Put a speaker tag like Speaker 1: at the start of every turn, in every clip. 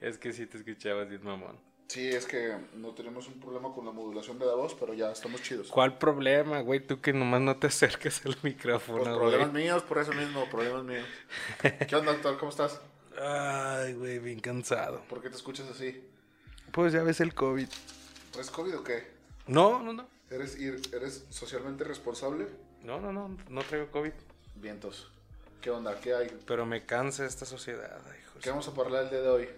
Speaker 1: Es que sí te escuchabas bien mamón.
Speaker 2: Sí, es que no tenemos un problema con la modulación de la voz, pero ya estamos chidos.
Speaker 1: ¿Cuál problema, güey? Tú que nomás no te acerques al micrófono,
Speaker 2: Pues
Speaker 1: güey.
Speaker 2: problemas míos, por eso mismo, problemas míos. ¿Qué onda, doctor? ¿Cómo estás?
Speaker 1: Ay, güey, bien cansado.
Speaker 2: ¿Por qué te escuchas así?
Speaker 1: Pues ya ves el COVID.
Speaker 2: ¿Traes COVID o qué?
Speaker 1: No, no, no.
Speaker 2: ¿Eres, ir- ¿Eres socialmente responsable?
Speaker 1: No, no, no. No traigo COVID.
Speaker 2: Vientos. ¿Qué onda? ¿Qué hay?
Speaker 1: Pero me cansa esta sociedad, hijos.
Speaker 2: ¿Qué vamos a hablar el día de hoy?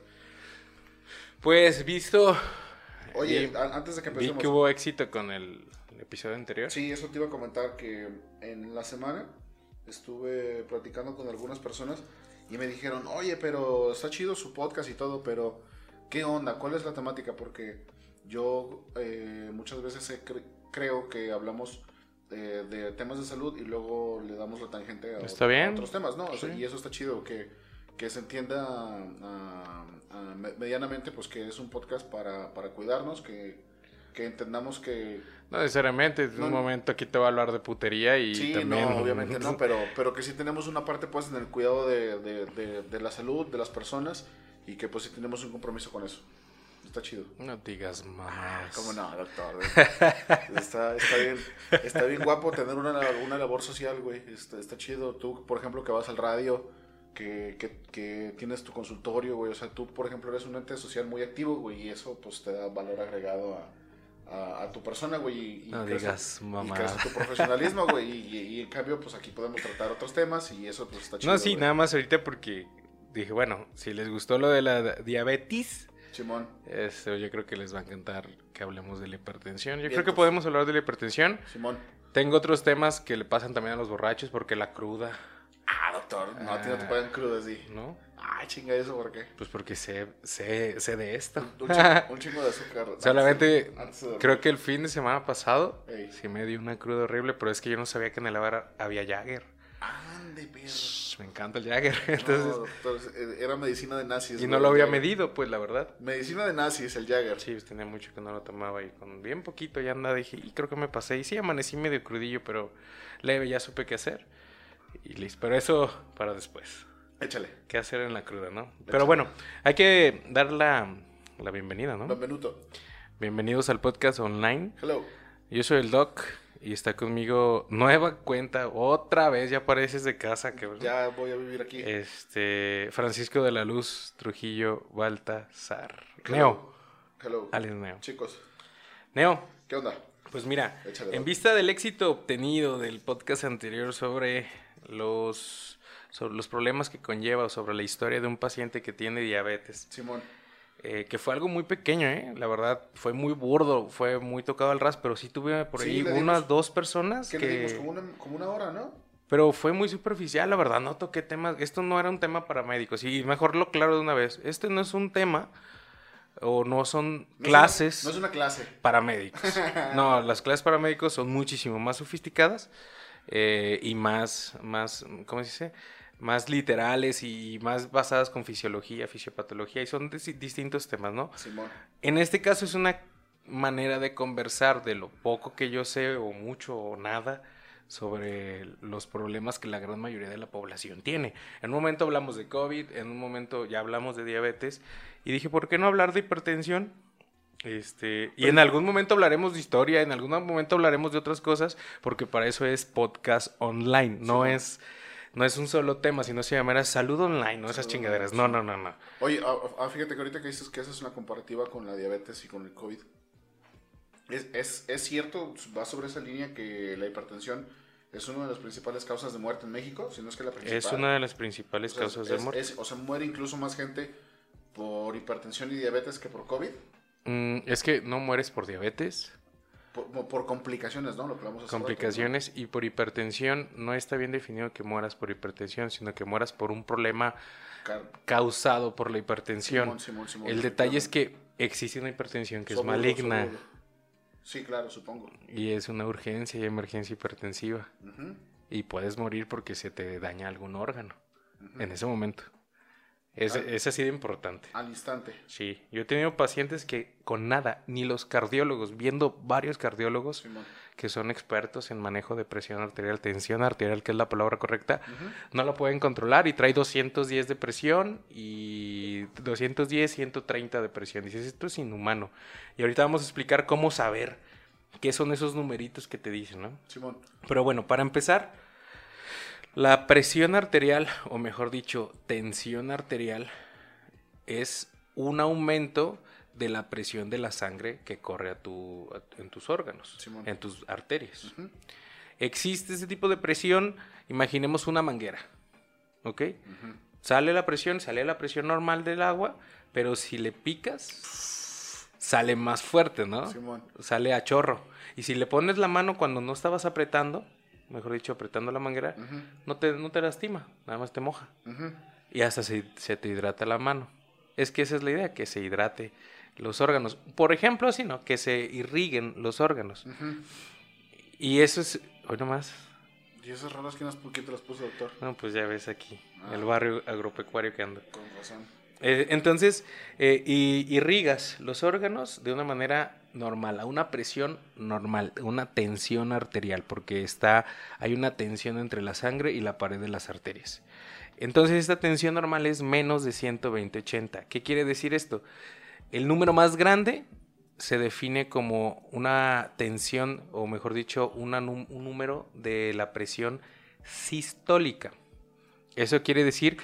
Speaker 1: Pues visto.
Speaker 2: Oye,
Speaker 1: vi-
Speaker 2: antes de que
Speaker 1: Vi
Speaker 2: empecemos.
Speaker 1: que hubo éxito con el episodio anterior.
Speaker 2: Sí, eso te iba a comentar que en la semana estuve platicando con algunas personas y me dijeron, oye, pero está chido su podcast y todo, pero ¿qué onda? ¿Cuál es la temática? Porque yo eh, muchas veces he creo que hablamos eh, de temas de salud y luego le damos la tangente a,
Speaker 1: Está
Speaker 2: otros temas, ¿no? O sea,
Speaker 1: Sí.
Speaker 2: y eso está chido, que, que se entienda ah, ah, me- medianamente pues que es un podcast para, para cuidarnos, que, que entendamos que
Speaker 1: No necesariamente. En
Speaker 2: No.
Speaker 1: un momento aquí te va a hablar de putería y
Speaker 2: Sí,
Speaker 1: también.
Speaker 2: no, obviamente no, pero, pero que sí tenemos una parte pues en el cuidado de, de, de- de la salud de las personas y que pues sí tenemos un compromiso con eso. Está chido.
Speaker 1: No digas más.
Speaker 2: ¿Cómo no, doctor? está, está bien, está bien guapo tener una, una labor social, güey. Está, está chido. Tú, por ejemplo, que vas al radio, que, que, que tienes tu consultorio, güey. O sea, tú, por ejemplo, eres un ente social muy activo, güey, y eso pues te da valor agregado a, a, a tu persona, güey. Y, y
Speaker 1: No
Speaker 2: crece-
Speaker 1: digas
Speaker 2: y
Speaker 1: mamá.
Speaker 2: crece tu profesionalismo, güey. Y, y- y en cambio, pues aquí podemos tratar otros temas y eso pues está chido.
Speaker 1: No, sí, nada más ahorita porque dije, bueno, si les gustó lo de la diabetes,
Speaker 2: Simón.
Speaker 1: este, yo creo que les va a encantar que hablemos de la hipertensión. Yo creo que podemos hablar de la hipertensión.
Speaker 2: Simón.
Speaker 1: Tengo otros temas que le pasan también a los borrachos porque la cruda,
Speaker 2: Ah, doctor. No, a ti no te
Speaker 1: Ah.
Speaker 2: pagan crudo así.
Speaker 1: ¿no?
Speaker 2: Ay, chinga eso, ¿por qué?
Speaker 1: Pues porque sé, sé, sé de esto.
Speaker 2: Un chingo, un chingo de azúcar.
Speaker 1: Solamente
Speaker 2: de-
Speaker 1: creo que el fin de semana pasado
Speaker 2: Ey.
Speaker 1: sí me dio una cruda horrible, pero es que yo no sabía que en el bar había Jagger.
Speaker 2: Ande, perro.
Speaker 1: Me encanta el Jagger. Entonces,
Speaker 2: No, era medicina de nazis.
Speaker 1: y no lo había
Speaker 2: Jagger.
Speaker 1: medido, pues la verdad.
Speaker 2: Medicina de nazis, el Jagger.
Speaker 1: Sí, pues, tenía mucho que no lo tomaba y con bien poquito ya nada dije, y creo que me pasé. Y sí, amanecí medio crudillo, pero leve, ya supe qué hacer. Y listo, pero eso para después.
Speaker 2: Échale.
Speaker 1: ¿Qué hacer en la cruda, no? Pero bueno, hay que dar la, la bienvenida, ¿no?
Speaker 2: Benvenuto.
Speaker 1: Bienvenidos al podcast online.
Speaker 2: Hello.
Speaker 1: Yo soy el Doc y está conmigo nueva cuenta, otra vez, ya pareces de casa, que
Speaker 2: Ya voy a vivir aquí.
Speaker 1: Este, Francisco de la Luz Trujillo Baltasar. Neo,
Speaker 2: Hello.
Speaker 1: alias Neo.
Speaker 2: Chicos,
Speaker 1: Neo,
Speaker 2: ¿qué onda?
Speaker 1: pues mira,
Speaker 2: Échale,
Speaker 1: en vista del éxito obtenido del podcast anterior sobre los, sobre los problemas que conlleva o sobre la historia de un paciente que tiene diabetes,
Speaker 2: Simón.
Speaker 1: Eh, que fue algo muy pequeño, ¿eh? La verdad, fue muy burdo, fue muy tocado al ras, pero sí tuve por
Speaker 2: Sí,
Speaker 1: ahí
Speaker 2: dimos-
Speaker 1: unas dos personas
Speaker 2: ¿Qué
Speaker 1: que...
Speaker 2: le dimos? Como una, como una hora, ¿no?
Speaker 1: Pero fue muy superficial, la verdad, no toqué temas, esto no era un tema para médicos, y mejor lo claro de una vez, este no es un tema o no son
Speaker 2: No es
Speaker 1: clases
Speaker 2: una- no es una clase.
Speaker 1: para médicos. No, las clases para médicos son muchísimo más sofisticadas eh, y más, más, ¿cómo se dice? Más literales y más basadas con fisiología, fisiopatología, y son dis- distintos temas, ¿no?
Speaker 2: Simón.
Speaker 1: En este caso es una manera de conversar de lo poco que yo sé o mucho o nada sobre los problemas que la gran mayoría de la población tiene. En un momento hablamos de COVID, en un momento ya hablamos de diabetes y dije, ¿por qué no hablar de hipertensión? Este, y en algún momento hablaremos de historia, en algún momento hablaremos de otras cosas, porque para eso es podcast online, no
Speaker 2: Sí.
Speaker 1: es no es un solo tema, sino se llamará salud online, no esas
Speaker 2: Salud
Speaker 1: chingaderas.
Speaker 2: online,
Speaker 1: No, no, no, no.
Speaker 2: Oye, ah, ah, fíjate que ahorita que dices que haces una comparativa con la diabetes y con el COVID. ¿Es, es, es cierto, va sobre esa línea que la hipertensión es una de las principales causas de muerte en México? Si no es que la principal.
Speaker 1: Es una de las principales
Speaker 2: O sea,
Speaker 1: causas
Speaker 2: es-
Speaker 1: de muerte.
Speaker 2: es- o sea, muere incluso más gente por hipertensión y diabetes que por COVID.
Speaker 1: Mm, es que no mueres por diabetes,
Speaker 2: Por, complicaciones, ¿no? Lo que rato, ¿no?
Speaker 1: complicaciones y por hipertensión. No está bien definido que mueras por hipertensión, sino que mueras por un problema
Speaker 2: Car-
Speaker 1: causado por la hipertensión.
Speaker 2: Simón, Simón, Simón,
Speaker 1: El detalle es que existe una hipertensión que es maligna.
Speaker 2: Sí, claro, supongo.
Speaker 1: y es una urgencia y emergencia hipertensiva. Y puedes morir porque se te daña algún órgano en ese momento. Es, es así de importante.
Speaker 2: Al instante.
Speaker 1: Sí, yo he tenido pacientes que con nada, ni los cardiólogos, viendo varios cardiólogos,
Speaker 2: Simón.
Speaker 1: que son expertos en manejo de presión arterial, tensión arterial, que es la palabra correcta, no lo pueden controlar y trae 210 de presión y 210, 130 de presión. Dices, esto es inhumano. Y ahorita vamos a explicar cómo saber qué son esos numeritos que te dicen, ¿no?
Speaker 2: Simón.
Speaker 1: Pero bueno, para empezar, la presión arterial, o mejor dicho, tensión arterial, es un aumento de la presión de la sangre que corre a tu, a- en tus órganos,
Speaker 2: Simón.
Speaker 1: en tus arterias. Existe ese tipo de presión, imaginemos una manguera, ¿ok? Sale la presión, sale la presión normal del agua, pero si le picas, sale más fuerte, ¿no?
Speaker 2: Simón.
Speaker 1: Sale a chorro. Y si le pones la mano cuando no estabas apretando, mejor dicho, apretando la manguera, no, te, no te lastima, nada más te moja. Y hasta se, se te hidrata la mano. Es que esa es la idea, que se hidrate los órganos. Por ejemplo, así, ¿no? Que se irriguen los órganos. Y eso es, hoy nomás,
Speaker 2: ¿Y esas rolas las- quién te las puso, doctor?
Speaker 1: no, pues ya ves aquí,
Speaker 2: Ah.
Speaker 1: el barrio agropecuario que anda.
Speaker 2: Con razón.
Speaker 1: Eh, entonces, eh, y- irrigas los órganos de una manera normal, a una presión normal, una tensión arterial, porque está, hay una tensión entre la sangre y la pared de las arterias. Entonces, esta tensión normal es menos de 120-80. ¿Qué quiere decir esto? El número más grande se define como una tensión, o mejor dicho, un número de la presión sistólica. Eso quiere decir,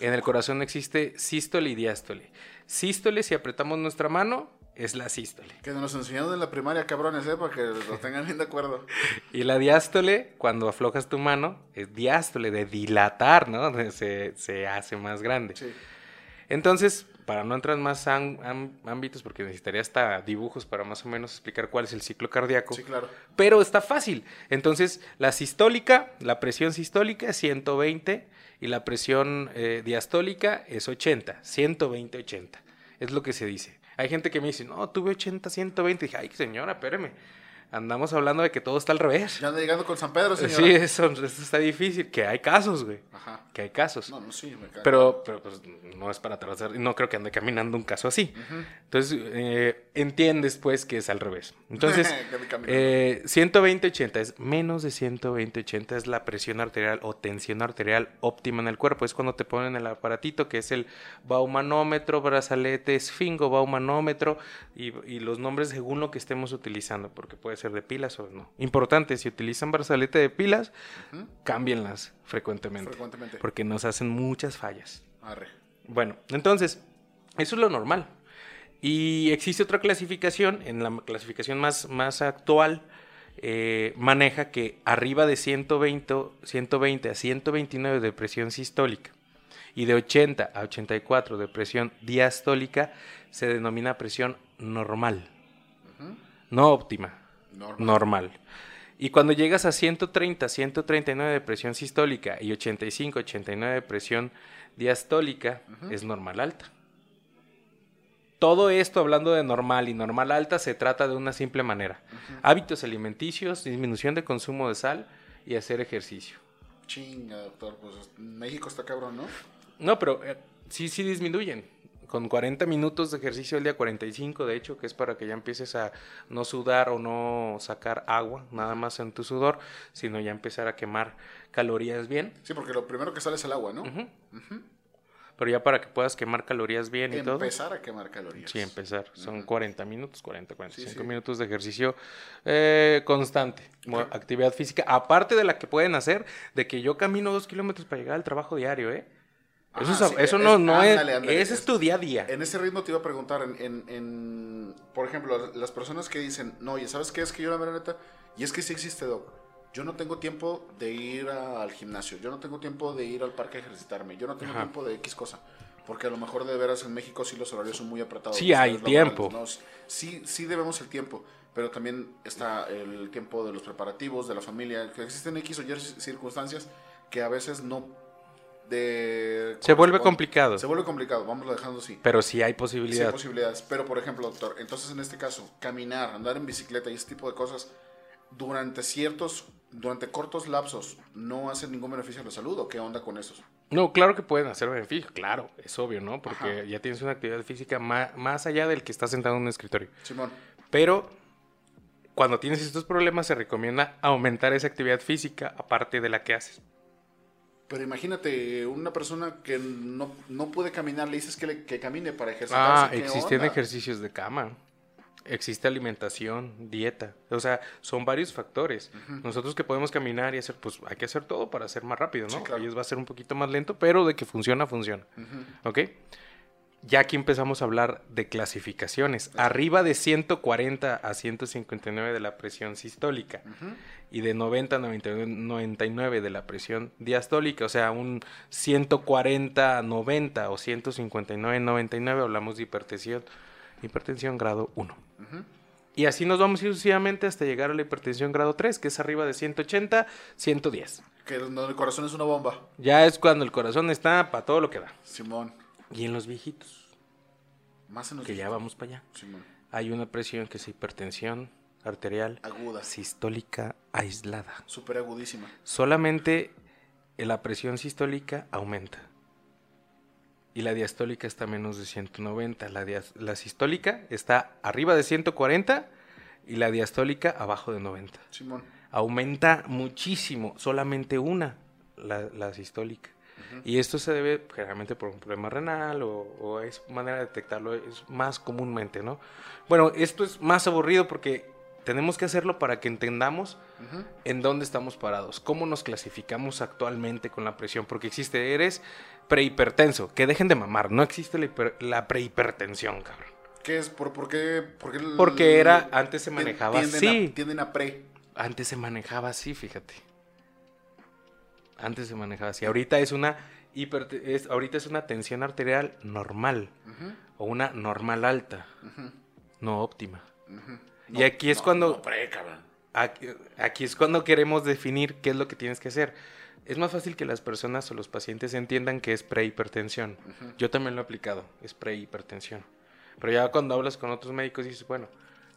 Speaker 1: en el corazón existe sístole y diástole. Sístole, si apretamos nuestra mano, es la sístole.
Speaker 2: Que nos enseñaron en la primaria, cabrones, ¿eh? Para que lo tengan bien de acuerdo.
Speaker 1: Y la diástole, cuando aflojas tu mano, es diástole, de dilatar, ¿no? Se, se hace más grande.
Speaker 2: Sí.
Speaker 1: Entonces, para no entrar en más ámbitos, porque necesitaría hasta dibujos para más o menos explicar cuál es el ciclo cardíaco.
Speaker 2: Sí, claro.
Speaker 1: Pero está fácil. Entonces, la sistólica, la presión sistólica es 120 y la presión eh, diastólica es 80. 120, 80. Es lo que se dice. Hay gente que me dice, no, tuve 80, 120. dije, ay, señora, espéreme. Andamos hablando de que todo está al revés.
Speaker 2: Ya anda llegando con San Pedro, señora.
Speaker 1: Sí, eso, eso está difícil. Que hay casos, güey.
Speaker 2: Ajá.
Speaker 1: Que hay casos.
Speaker 2: No, no, sí, me cae.
Speaker 1: Pero, pero pues no es para atravesar. No creo que ande caminando un caso así. Entonces, eh, entiendes pues que es al revés. Entonces, eh, 120-80 es menos de 120-80 es la presión arterial o tensión arterial óptima en el cuerpo. Es cuando te ponen el aparatito que es el baumanómetro, brazalete, esfingo, baumanómetro y, y los nombres según lo que estemos utilizando, porque puede ser de pilas o no. Importante, si utilizan brazalete de pilas, cámbienlas frecuentemente,
Speaker 2: Frecuentemente.
Speaker 1: porque nos hacen muchas fallas.
Speaker 2: Arre.
Speaker 1: Bueno, entonces, eso es lo normal. Y existe otra clasificación, en la clasificación más, más actual, eh, maneja que arriba de 120, 120 a 129 de presión sistólica y de 80 a 84 de presión diastólica se denomina presión normal,
Speaker 2: Ujú.
Speaker 1: no óptima
Speaker 2: Normal.
Speaker 1: normal. Y cuando llegas a 130, 139 de presión sistólica y 85, 89 de presión diastólica,
Speaker 2: Ujú.
Speaker 1: es normal alta. Todo esto hablando de normal y normal alta se trata de una simple manera. Hábitos alimenticios, disminución de consumo de sal y hacer ejercicio.
Speaker 2: Chinga, doctor. Pues México está cabrón, ¿no?
Speaker 1: No, pero eh, sí, sí disminuyen. Con 40 minutos de ejercicio al día, 45 de hecho, que es para que ya empieces a no sudar o no sacar agua, nada más en tu sudor, sino ya empezar a quemar calorías bien.
Speaker 2: Sí, porque lo primero que sale es el agua, ¿no?
Speaker 1: Ujú.
Speaker 2: Ujú.
Speaker 1: Pero ya para que puedas quemar calorías bien y todo.
Speaker 2: Empezar a quemar calorías.
Speaker 1: Sí, empezar. Son
Speaker 2: Ujú.
Speaker 1: 40 minutos, 40, 45
Speaker 2: Sí, sí.
Speaker 1: minutos de ejercicio eh, constante, actividad física, aparte de la que pueden hacer, de que yo camino dos kilómetros para llegar al trabajo diario, ¿eh? Eso,
Speaker 2: Ajá,
Speaker 1: es-
Speaker 2: sí,
Speaker 1: eso
Speaker 2: es-
Speaker 1: no, no es,
Speaker 2: ándale, ándale,
Speaker 1: ese es tu día a día.
Speaker 2: En ese ritmo te iba a preguntar, en, en, en- por ejemplo, las personas que dicen, no, oye, ¿sabes qué es que yo la neta? Y es que sí existe, Doc. Yo no tengo tiempo de ir al gimnasio, yo no tengo tiempo de ir al parque a ejercitarme, yo no tengo
Speaker 1: Ajá.
Speaker 2: tiempo de X cosa. Porque a lo mejor de veras en México sí los horarios son muy apretados.
Speaker 1: Sí hay tiempo.
Speaker 2: ¿no? Sí, sí debemos el tiempo, pero también está el tiempo de los preparativos, de la familia, que existen X o Y circunstancias que a veces no... De,
Speaker 1: Se vuelve
Speaker 2: corresponden.
Speaker 1: complicado,
Speaker 2: Se vuelve complicado, vamos dejando así.
Speaker 1: pero sí hay
Speaker 2: Sí,
Speaker 1: posibilidad.
Speaker 2: hay posibilidades. Pero, por ejemplo, doctor, entonces en este caso, caminar, andar en bicicleta y ese tipo de cosas, durante ciertos, durante cortos lapsos, ¿no hacen ningún beneficio a la salud o qué onda con esos?
Speaker 1: No, claro que pueden hacer beneficio, claro, es obvio, ¿no? Porque
Speaker 2: Ajá.
Speaker 1: ya tienes una actividad física más, más allá del que estás sentado en un escritorio.
Speaker 2: Simón,
Speaker 1: Pero cuando tienes estos problemas se recomienda aumentar esa actividad física aparte de la que haces.
Speaker 2: Pero imagínate, una persona que no, no puede caminar, le dices que, le- que camine para ejercitarse.
Speaker 1: Ah,
Speaker 2: ¿qué
Speaker 1: existen
Speaker 2: onda?
Speaker 1: ejercicios de cama. Existe alimentación, dieta. O sea, son varios factores. Nosotros que podemos caminar y hacer, pues hay que hacer todo para ser más rápido, ¿no?
Speaker 2: Sí, claro.
Speaker 1: Ellos va a ser un poquito más lento, pero de que funciona, funciona. ¿Ok? Ya aquí empezamos a hablar de clasificaciones. Arriba de 140 a 159 de la presión sistólica y de 90 a 99 99 de la presión diastólica, o sea, un 140 a 90 o 159 a 99 hablamos de hipertensión, hipertensión grado 1. Y así nos vamos sucesivamente hasta llegar a la hipertensión grado 3, que es arriba de 180, 110.
Speaker 2: Que donde el corazón es una bomba.
Speaker 1: Ya es cuando el corazón está para todo lo que da.
Speaker 2: Simón.
Speaker 1: Y en los viejitos,
Speaker 2: Más en los
Speaker 1: que ya vamos para allá,
Speaker 2: Simón.
Speaker 1: hay una presión que es hipertensión arterial
Speaker 2: Aguda.
Speaker 1: sistólica aislada.
Speaker 2: Súper agudísima.
Speaker 1: Solamente la presión sistólica aumenta. Y la diastólica está a menos de 190. La, dias- la sistólica está arriba de 140 y la diastólica abajo de 90.
Speaker 2: Simón.
Speaker 1: Aumenta muchísimo, solamente una, la, la sistólica. Y esto se debe generalmente por un problema renal o, o es manera de detectarlo, es más comúnmente, ¿no? Bueno, esto es más aburrido porque tenemos que hacerlo para que entendamos en dónde estamos parados, cómo nos clasificamos actualmente con la presión, porque existe, eres prehipertenso, que dejen de mamar, no existe la, hiper- la prehipertensión, cabrón.
Speaker 2: ¿Qué es? ¿Por, por qué? por qué el-
Speaker 1: Porque era, antes se manejaba
Speaker 2: tienden
Speaker 1: así,
Speaker 2: A, tienden a pre.
Speaker 1: antes se manejaba así, fíjate. Antes se manejaba así, ahorita es una hiperte- es, ahorita es una tensión arterial normal o una normal alta, no óptima. Y aquí es
Speaker 2: no,
Speaker 1: cuando-
Speaker 2: no pre, cabrón.
Speaker 1: Aquí, aquí es cuando queremos definir qué es lo que tienes que hacer. Es más fácil que las personas o los pacientes entiendan que es prehipertensión.
Speaker 2: Ujú.
Speaker 1: Yo también lo he aplicado, es prehipertensión. Pero ya cuando hablas con otros médicos dices, bueno,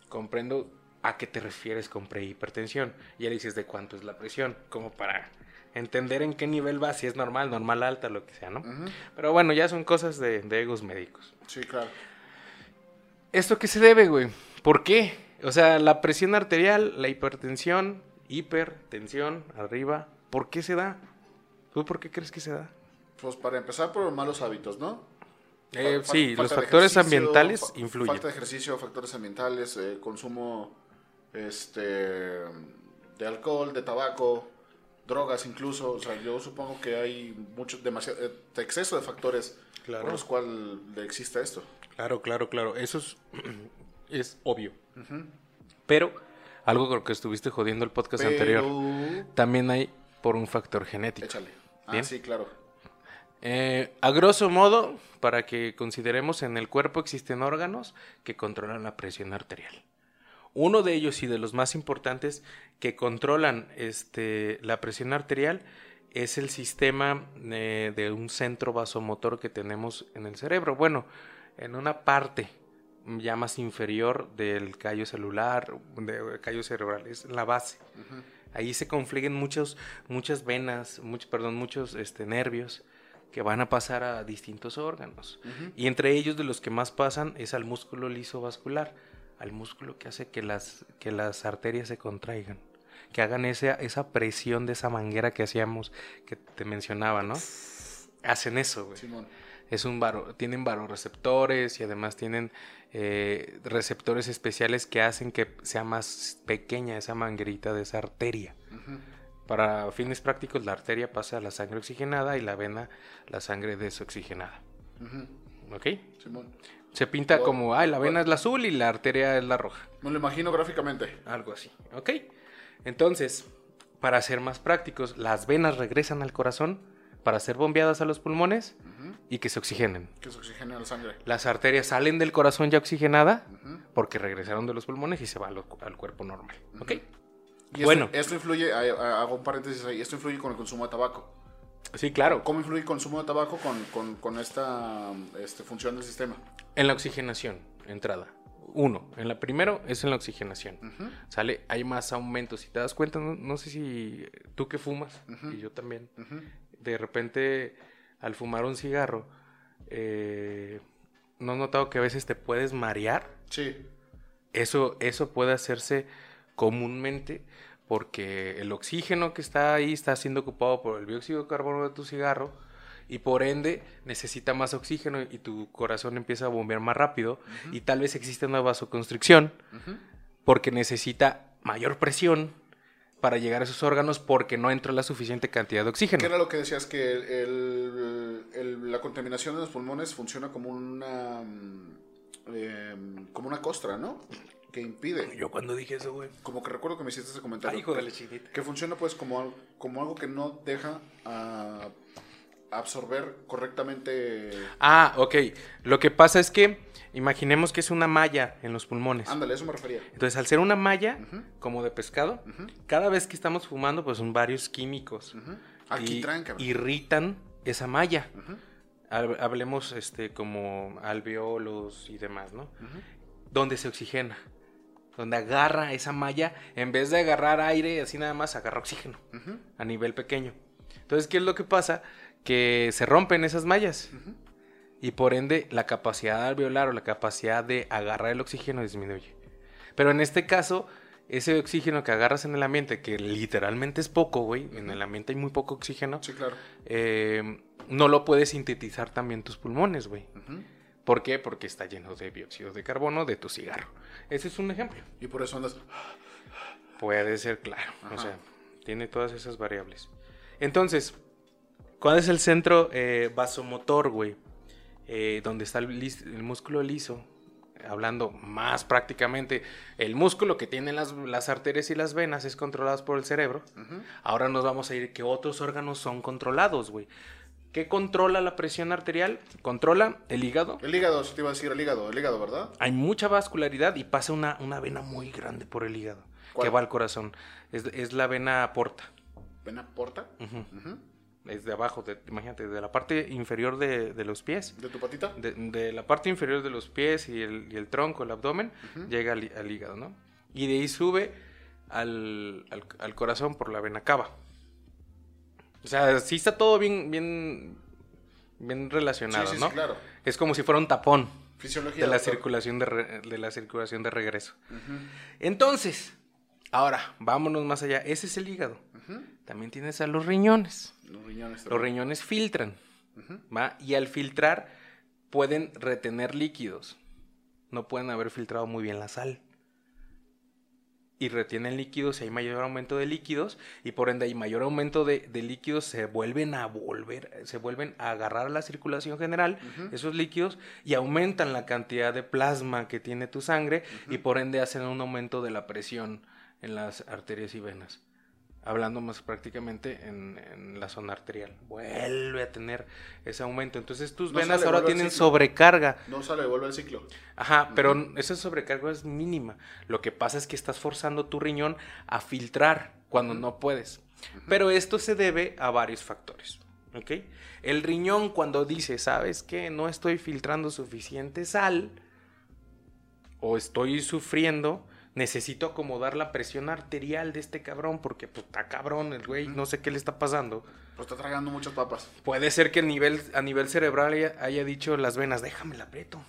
Speaker 1: comprendo a qué te refieres con prehipertensión. Y ya le dices de cuánto es la presión, como para entender en qué nivel va, si es normal, normal, alta, lo que sea, ¿no?
Speaker 2: Ujú,
Speaker 1: Pero bueno, ya son cosas de, de egos médicos.
Speaker 2: Sí, claro.
Speaker 1: ¿Esto qué se debe, güey? ¿Por qué? O sea, la presión arterial, la hipertensión, hipertensión, arriba, ¿por qué se da? ¿Tú por qué crees que se da?
Speaker 2: Pues para empezar por los malos hábitos, ¿no?
Speaker 1: Eh, sí, los factores ambientales
Speaker 2: fa-
Speaker 1: influyen.
Speaker 2: Falta de ejercicio, factores ambientales, eh, consumo este de alcohol, de tabaco, drogas incluso. O sea, yo supongo que hay mucho, demasiado, eh, exceso de factores
Speaker 1: Claro.
Speaker 2: por los cuales existe esto.
Speaker 1: Claro, claro, claro. Eso es, es obvio. Pero, algo con lo que estuviste jodiendo el podcast anterior, también hay por un factor genético.
Speaker 2: Échale. Ah,
Speaker 1: Bien.
Speaker 2: sí, claro.
Speaker 1: Eh, a grosso modo, para que consideremos, en el cuerpo existen órganos que controlan la presión arterial. Uno de ellos y de los más importantes que controlan este, la presión arterial es el sistema eh, de un centro vasomotor que tenemos en el cerebro. Bueno, en una parte ya más inferior del callo celular, del callo cerebral, es la base. Ahí se confliguen muchos, muchas venas, muchos, perdón, muchos este, nervios que van a pasar a distintos órganos. Y entre ellos de los que más pasan es al músculo liso vascular, al músculo que hace que las, que las arterias se contraigan, que hagan esa, esa presión de esa manguera que hacíamos, que te mencionaba, ¿no? Hacen eso, güey.
Speaker 2: Simón.
Speaker 1: Es un varo, tienen varoreceptores y además tienen eh, receptores especiales que hacen que sea más pequeña esa manguerita de esa arteria. Para fines prácticos, la arteria pasa a la sangre oxigenada y la vena la sangre desoxigenada. ¿Ok?
Speaker 2: Simón.
Speaker 1: Se pinta
Speaker 2: Bueno,
Speaker 1: como, ay, la vena
Speaker 2: bueno.
Speaker 1: es la azul y la arteria es la roja.
Speaker 2: Me lo imagino gráficamente.
Speaker 1: Algo así. ¿Ok? Entonces, para ser más prácticos, las venas regresan al corazón para ser bombeadas a los pulmones y que se oxigenen.
Speaker 2: Que se oxigena la sangre.
Speaker 1: Las arterias salen del corazón ya oxigenada porque regresaron de los pulmones y se va al, al cuerpo normal. ¿Ok?
Speaker 2: Y esto-
Speaker 1: Bueno.
Speaker 2: Esto, influye, a- a- hago un paréntesis ahí, esto influye con el consumo de tabaco.
Speaker 1: Sí, claro.
Speaker 2: ¿Cómo influye el consumo de tabaco con, con- con esta este, función del sistema?
Speaker 1: En la oxigenación, entrada. Uno, en la primero es en la oxigenación. Sale, hay más aumentos. Si te das cuenta, no, no sé si tú que fumas, y yo también,
Speaker 2: Ujú.
Speaker 1: De repente al fumar un cigarro, eh, ¿no has notado que a veces te puedes marear?
Speaker 2: Sí.
Speaker 1: Eso, eso puede hacerse comúnmente porque el oxígeno que está ahí está siendo ocupado por el dióxido de carbono de tu cigarro y por ende necesita más oxígeno y tu corazón empieza a bombear más rápido y tal vez existe una vasoconstricción porque necesita mayor presión para llegar a esos órganos porque no entra la suficiente cantidad de oxígeno.
Speaker 2: ¿Qué era lo que decías? Que la contaminación de los pulmones funciona como una, em, como una costra, ¿no? que impide.
Speaker 1: Yo cuando dije eso, güey.
Speaker 2: Como que recuerdo que me hiciste ese comentario.
Speaker 1: Ay, hijo de la chiquita.
Speaker 2: Que funciona pues como, como algo que no deja a absorber correctamente.
Speaker 1: Ah, ok. Lo que pasa es que imaginemos que es una malla en los pulmones.
Speaker 2: Ándale, eso me refería.
Speaker 1: Entonces, al ser una malla, como de pescado, cada vez que estamos fumando, pues son varios químicos.
Speaker 2: Aquí
Speaker 1: y irritan esa malla. Hablemos este, como alveolos y demás, ¿no? Donde se oxigena. Donde agarra esa malla, en vez de agarrar aire, así nada más agarra oxígeno a nivel pequeño. Entonces, ¿qué es lo que pasa? Que se rompen esas mallas. Y por ende, la capacidad alveolar o la capacidad de agarrar el oxígeno disminuye. Pero en este caso, ese oxígeno que agarras en el ambiente, que literalmente es poco, güey, en el ambiente hay muy poco oxígeno,
Speaker 2: sí, claro.
Speaker 1: Eh, no lo puedes sintetizar también tus pulmones, güey. ¿Por qué? Porque está lleno de dióxido de carbono de tu cigarro. Ese es un ejemplo.
Speaker 2: Y por eso andas...
Speaker 1: Puede ser, claro. O sea, tiene todas esas variables. Entonces, ¿Cuál es el centro eh, vasomotor, güey? Eh, donde está el, músculo liso. Hablando más prácticamente, el músculo que tiene las, arterias y las venas es controlado por el cerebro. Ahora nos vamos a ir que otros órganos son controlados, güey. ¿Qué controla la presión arterial? Controla el hígado.
Speaker 2: El hígado, si te iba a decir el hígado, el hígado, ¿verdad?
Speaker 1: Hay mucha vascularidad y pasa una, una vena muy grande por el hígado que va al corazón. Es, la vena porta.
Speaker 2: ¿Vena porta?
Speaker 1: Es de abajo, de, imagínate, de la parte inferior de, los pies.
Speaker 2: ¿De tu patita?
Speaker 1: De, la parte inferior de los pies y el, tronco, el abdomen, llega al, hígado, ¿no? Y de ahí sube al, corazón por la vena cava. O sea, sí está todo bien, bien, bien relacionado, sí, sí, ¿no? Sí, claro. Es como si fuera un tapón
Speaker 2: Fisiología
Speaker 1: de la circulación de, de la circulación de regreso. Entonces, ahora, vámonos más allá. Ese es el hígado. También tienes a los riñones. Los riñones. filtran, ¿va? Y al filtrar pueden retener líquidos. No pueden haber filtrado muy bien la sal. Y retienen líquidos y hay mayor aumento de líquidos y por ende hay mayor aumento de, líquidos se vuelven a volver, se vuelven a agarrar a la circulación general, esos líquidos, y aumentan la cantidad de plasma que tiene tu sangre y por ende hacen un aumento de la presión en las arterias y venas hablando más prácticamente en, la zona arterial. Vuelve a tener ese aumento. Entonces tus venas ahora tienen sobrecarga.
Speaker 2: No sale, vuelve al ciclo.
Speaker 1: Ajá, pero esa sobrecarga es mínima. Lo que pasa es que estás forzando tu riñón a filtrar cuando no puedes. Pero esto se debe a varios factores. ¿Ok? El riñón cuando dice, ¿sabes qué? No estoy filtrando suficiente sal o estoy sufriendo, necesito acomodar la presión arterial de este cabrón porque pues está cabrón el güey, no sé qué le está pasando.
Speaker 2: Pues está tragando muchas papas.
Speaker 1: Puede ser que a nivel, a nivel cerebral haya, dicho las venas, déjame la aprieto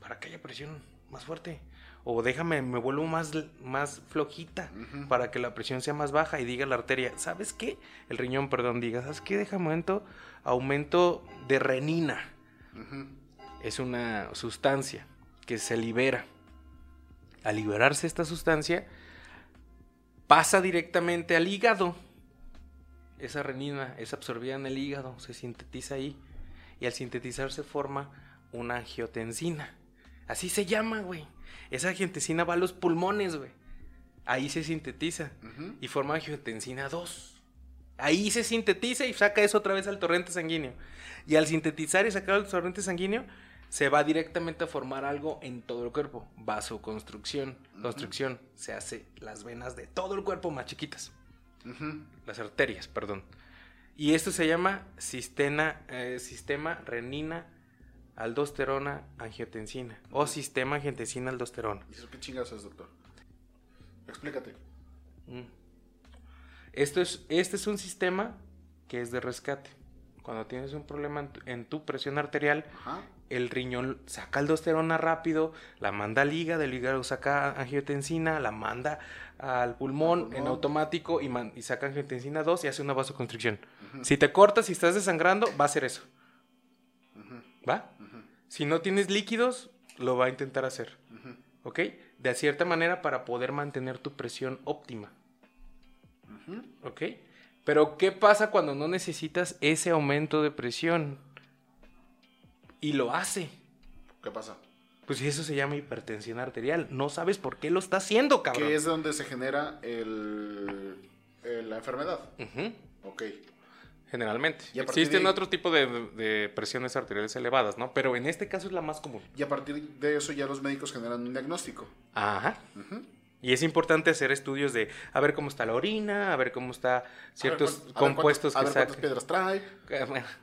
Speaker 1: para que haya presión más fuerte. O déjame, me vuelvo más, más flojita para que la presión sea más baja y diga la arteria, ¿sabes qué? El riñón, perdón, diga, ¿sabes qué? Deja momento, aumento de renina. Es una sustancia que se libera al liberarse esta sustancia, pasa directamente al hígado. Esa renina es absorbida en el hígado, se sintetiza ahí. Y al sintetizarse forma una angiotensina. Así se llama, güey. Esa angiotensina va a los pulmones, güey. Ahí se sintetiza y forma angiotensina 2. Ahí se sintetiza y saca eso otra vez al torrente sanguíneo. Y al sintetizar y sacar al torrente sanguíneo, se va directamente a formar algo en todo el cuerpo. Vasoconstrucción. Construcción. Se hace las venas de todo el cuerpo más chiquitas. Las arterias, perdón. Y esto se llama sistema, eh, sistema renina aldosterona angiotensina. O sistema angiotensina aldosterona.
Speaker 2: ¿Y eso qué chingados es, doctor? Explícate.
Speaker 1: Mm. Esto es, este es un sistema que es de rescate cuando tienes un problema en tu, en tu presión arterial,
Speaker 2: Ajá.
Speaker 1: el riñón saca aldosterona rápido, la manda al hígado, el hígado saca angiotensina, la manda al pulmón, en automático y, man- y saca angiotensina 2 y hace una vasoconstricción. Si te cortas y estás desangrando, va a hacer eso. ¿Va? Si no tienes líquidos, lo va a intentar hacer. ¿Ok? De cierta manera para poder mantener tu presión óptima. ¿Ok? Pero ¿qué pasa cuando no necesitas ese aumento de presión? Y lo hace.
Speaker 2: ¿Qué pasa?
Speaker 1: Pues eso se llama hipertensión arterial. No sabes por qué lo está haciendo, cabrón.
Speaker 2: Que es donde se genera el, el- la enfermedad.
Speaker 1: Ujú,
Speaker 2: Ok.
Speaker 1: Generalmente.
Speaker 2: Y
Speaker 1: Existen
Speaker 2: de
Speaker 1: otro tipo de, de presiones arteriales elevadas, ¿no? Pero en este caso es la más común.
Speaker 2: Y a partir de eso ya los médicos generan un diagnóstico.
Speaker 1: Ajá. Y es importante hacer estudios de a ver cómo está la orina, a ver cómo está ciertos
Speaker 2: A ver cuánto-
Speaker 1: compuestos
Speaker 2: a ver
Speaker 1: que
Speaker 2: cuántas piedras trae.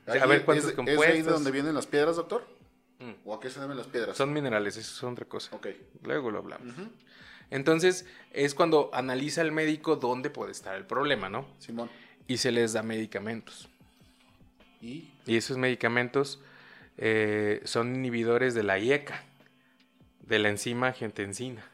Speaker 1: A ver cuántos
Speaker 2: ¿es,
Speaker 1: compuestos.
Speaker 2: ¿Es ahí de donde vienen las piedras, doctor?
Speaker 1: Mm.
Speaker 2: ¿O a qué se deben las piedras?
Speaker 1: Son minerales, eso es otra cosa.
Speaker 2: Ok.
Speaker 1: Luego lo hablamos. Entonces, es cuando analiza el médico dónde puede estar el problema, ¿no?
Speaker 2: Simón.
Speaker 1: Y se les da medicamentos.
Speaker 2: Y
Speaker 1: Y esos medicamentos eh, son inhibidores de la IECA, de la enzima angiotensina.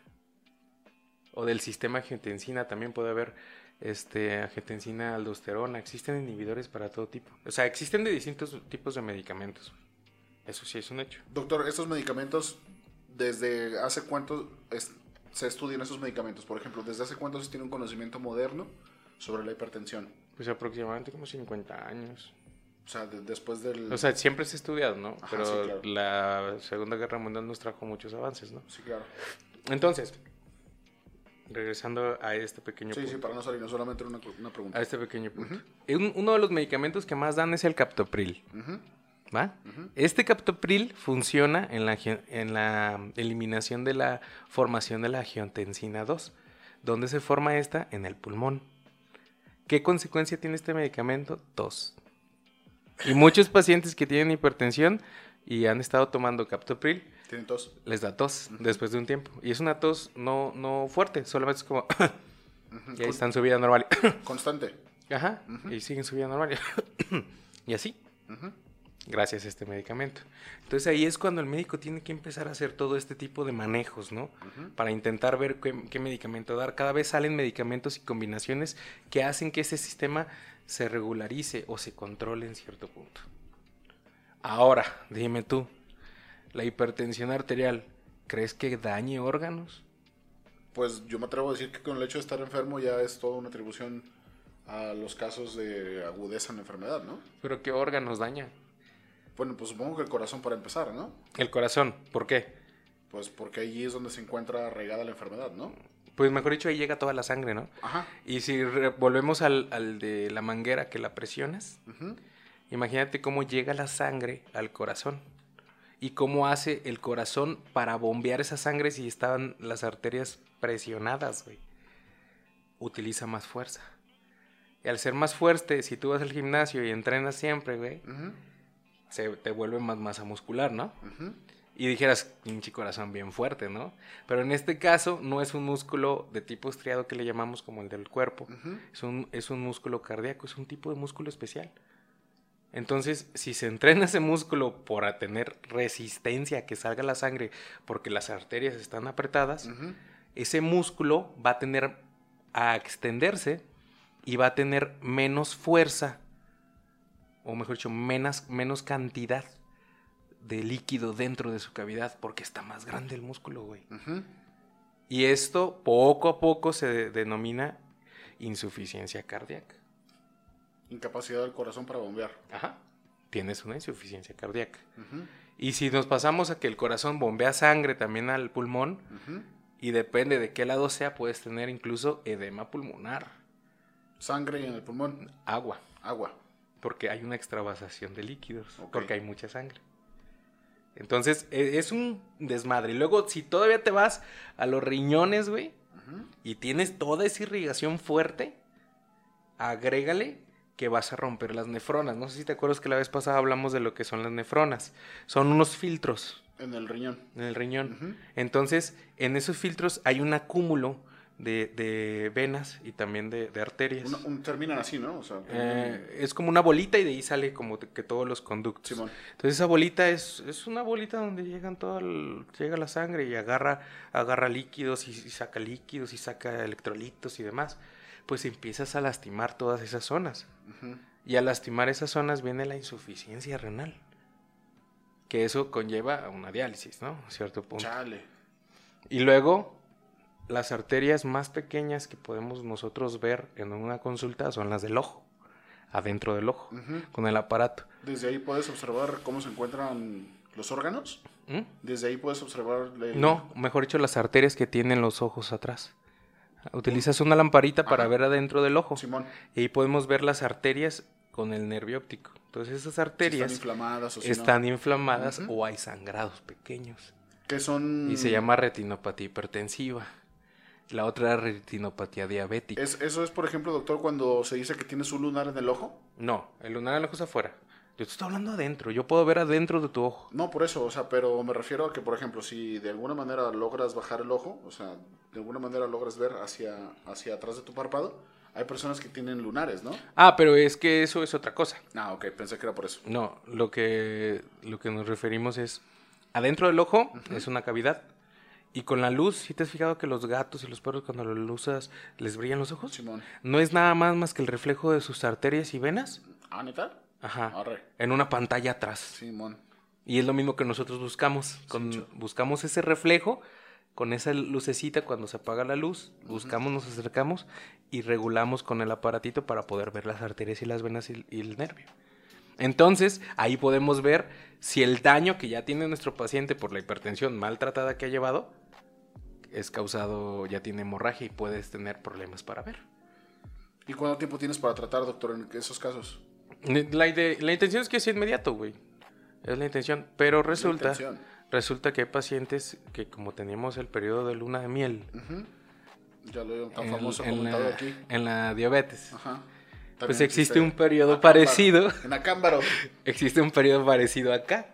Speaker 1: O del sistema angiotensina también puede haber este, angiotensina aldosterona. Existen inhibidores para todo tipo. O sea, existen de distintos tipos de medicamentos. Eso sí es un hecho.
Speaker 2: Doctor, estos medicamentos, ¿desde hace cuánto es- se estudian esos medicamentos? Por ejemplo, ¿desde hace cuánto se tiene un conocimiento moderno sobre la hipertensión?
Speaker 1: Pues aproximadamente como 50 años.
Speaker 2: O sea, de- después del...
Speaker 1: O sea, siempre se ha estudiado, ¿no?
Speaker 2: Ajá,
Speaker 1: Pero
Speaker 2: sí, claro.
Speaker 1: la Segunda Guerra Mundial nos trajo muchos avances, ¿no?
Speaker 2: sí, claro.
Speaker 1: Entonces, regresando a este pequeño
Speaker 2: Sí,
Speaker 1: punto.
Speaker 2: sí, para no salir, no solamente una, una pregunta.
Speaker 1: A este pequeño punto. Un- uno de los medicamentos que más dan es el captopril. ¿Va? Este captopril funciona en la, en la eliminación de la formación de la angiotensina 2. ¿Dónde se forma esta? En el pulmón. ¿Qué consecuencia tiene este medicamento? Tos. Y muchos pacientes que tienen hipertensión y han estado tomando captopril,
Speaker 2: Tienen tos.
Speaker 1: les da tos después de un tiempo. Y es una tos no, no fuerte, solamente es como... y ahí están su vida normal.
Speaker 2: Constante.
Speaker 1: Ajá. Y siguen su vida normal. y así. Gracias a este medicamento. Entonces ahí es cuando el médico tiene que empezar a hacer todo este tipo de manejos, ¿no? Para intentar ver qué, qué medicamento dar. Cada vez salen medicamentos y combinaciones que hacen que ese sistema se regularice o se controle en cierto punto. Ahora, dime tú, ¿la hipertensión arterial crees que dañe órganos?
Speaker 2: Pues yo me atrevo a decir que con el hecho de estar enfermo ya es toda una atribución a los casos de agudeza en la enfermedad, ¿no?
Speaker 1: ¿Pero qué órganos daña?
Speaker 2: Bueno, pues supongo que el corazón para empezar, ¿no?
Speaker 1: El corazón, ¿por qué?
Speaker 2: Pues porque allí es donde se encuentra arraigada la enfermedad, ¿no?
Speaker 1: Pues mejor dicho, ahí llega toda la sangre, ¿no?
Speaker 2: Ajá.
Speaker 1: Y si volvemos al, al de la manguera que la presionas, imagínate cómo llega la sangre al corazón. Y cómo hace el corazón para bombear esa sangre si estaban las arterias presionadas, güey. Utiliza más fuerza. Y al ser más fuerte, si tú vas al gimnasio y entrenas siempre, güey, se te vuelve más masa muscular, ¿no? Y dijeras, pinche corazón bien fuerte, ¿no? Pero en este caso no es un músculo de tipo estriado que le llamamos como el del cuerpo. Es un, es un músculo cardíaco, es un tipo de músculo especial. Entonces, si se entrena ese músculo para tener resistencia a que salga la sangre porque las arterias están apretadas, ese músculo va a tener a extenderse y va a tener menos fuerza, o mejor dicho, menos, menos cantidad de líquido dentro de su cavidad porque está más grande el músculo, güey. Y esto poco a poco se de- denomina insuficiencia cardíaca.
Speaker 2: Incapacidad del corazón para bombear.
Speaker 1: Ajá. Tienes una insuficiencia cardíaca.
Speaker 2: Ujú.
Speaker 1: Y si nos pasamos a que el corazón bombea sangre también al pulmón, y depende de qué lado sea, puedes tener incluso edema pulmonar,
Speaker 2: Sangre en el pulmón.
Speaker 1: agua,
Speaker 2: Agua.
Speaker 1: porque hay una extravasación de líquidos, porque hay mucha sangre. Entonces, e- es un desmadre. Y luego, si todavía te vas a los riñones, güey, y tienes toda esa irrigación fuerte, agrégale que vas a romper las nefronas. No sé si te acuerdas que la vez pasada hablamos de lo que son las nefronas. Son unos filtros
Speaker 2: En el riñón.
Speaker 1: en el riñón. Entonces, en esos filtros hay un acúmulo de, de venas y también de, de arterias.
Speaker 2: Una- un- terminan así, ¿no? O sea,
Speaker 1: Eh, es como una bolita y de ahí sale como que todos los conductos.
Speaker 2: Simón.
Speaker 1: Entonces esa bolita es, es una bolita donde llegan todo el- llega la sangre y agarra, agarra líquidos y, y saca líquidos y saca electrolitos y demás. Pues empiezas a lastimar todas esas zonas. Y al lastimar esas zonas viene la insuficiencia renal. Que eso conlleva a una diálisis, ¿no? A cierto punto.
Speaker 2: Chale.
Speaker 1: Y luego, las arterias más pequeñas que podemos nosotros ver en una consulta son las del ojo, adentro del ojo, con el aparato.
Speaker 2: Desde ahí puedes observar cómo se encuentran los órganos.
Speaker 1: ¿Mm?
Speaker 2: Desde ahí puedes observar. el-
Speaker 1: No, mejor dicho, las arterias que tienen los ojos atrás. Utilizas una lamparita para
Speaker 2: Ajá.
Speaker 1: ver adentro del ojo.
Speaker 2: Simón.
Speaker 1: Y ahí podemos ver las arterias con el nervio óptico. Entonces esas
Speaker 2: si
Speaker 1: arterias
Speaker 2: están inflamadas o si no.
Speaker 1: están inflamadas o hay sangrados pequeños.
Speaker 2: Que son.
Speaker 1: Y se llama retinopatía hipertensiva. La otra retinopatía diabética.
Speaker 2: Es- eso es, por ejemplo, doctor, cuando se dice que tienes un lunar en el ojo.
Speaker 1: No, el lunar en el ojo es afuera. Yo te estoy hablando adentro. Yo puedo ver adentro de tu ojo.
Speaker 2: No, por eso, o sea, pero me refiero a que, por ejemplo, si de alguna manera logras bajar el ojo, o sea, de alguna manera logras ver hacia, hacia atrás de tu párpado, hay personas que tienen lunares, ¿no?
Speaker 1: Ah, pero es que eso es otra cosa.
Speaker 2: Ah, ok, pensé que era por eso.
Speaker 1: No, lo que, lo que nos referimos es adentro del ojo es una cavidad. Y con la luz, si te has fijado que los gatos y los perros cuando lo usas les brillan los ojos?
Speaker 2: Simón.
Speaker 1: No es nada más más que el reflejo de sus arterias y venas.
Speaker 2: Ah, ¿neta?
Speaker 1: Ajá.
Speaker 2: Arre.
Speaker 1: En una pantalla atrás.
Speaker 2: Simón.
Speaker 1: Y es lo mismo que nosotros buscamos. Con, buscamos ese reflejo con esa lucecita cuando se apaga la luz. Buscamos, nos acercamos y regulamos con el aparatito para poder ver las arterias y las venas y, y el nervio. Entonces, ahí podemos ver si el daño que ya tiene nuestro paciente por la hipertensión maltratada que ha llevado es causado, ya tiene hemorragia y puedes tener problemas para ver.
Speaker 2: ¿Y cuánto tiempo tienes para tratar, doctor, en esos casos?
Speaker 1: La, ide- la intención es que sea inmediato, güey. Es la intención. Pero resulta,
Speaker 2: intención.
Speaker 1: resulta que hay pacientes que como teníamos el periodo de luna de miel.
Speaker 2: Ya lo he tan
Speaker 1: en,
Speaker 2: famoso
Speaker 1: en
Speaker 2: comentado
Speaker 1: la,
Speaker 2: aquí.
Speaker 1: en la diabetes,
Speaker 2: Ajá.
Speaker 1: pues existe un periodo parecido.
Speaker 2: En Acámbaro.
Speaker 1: existe un periodo parecido acá.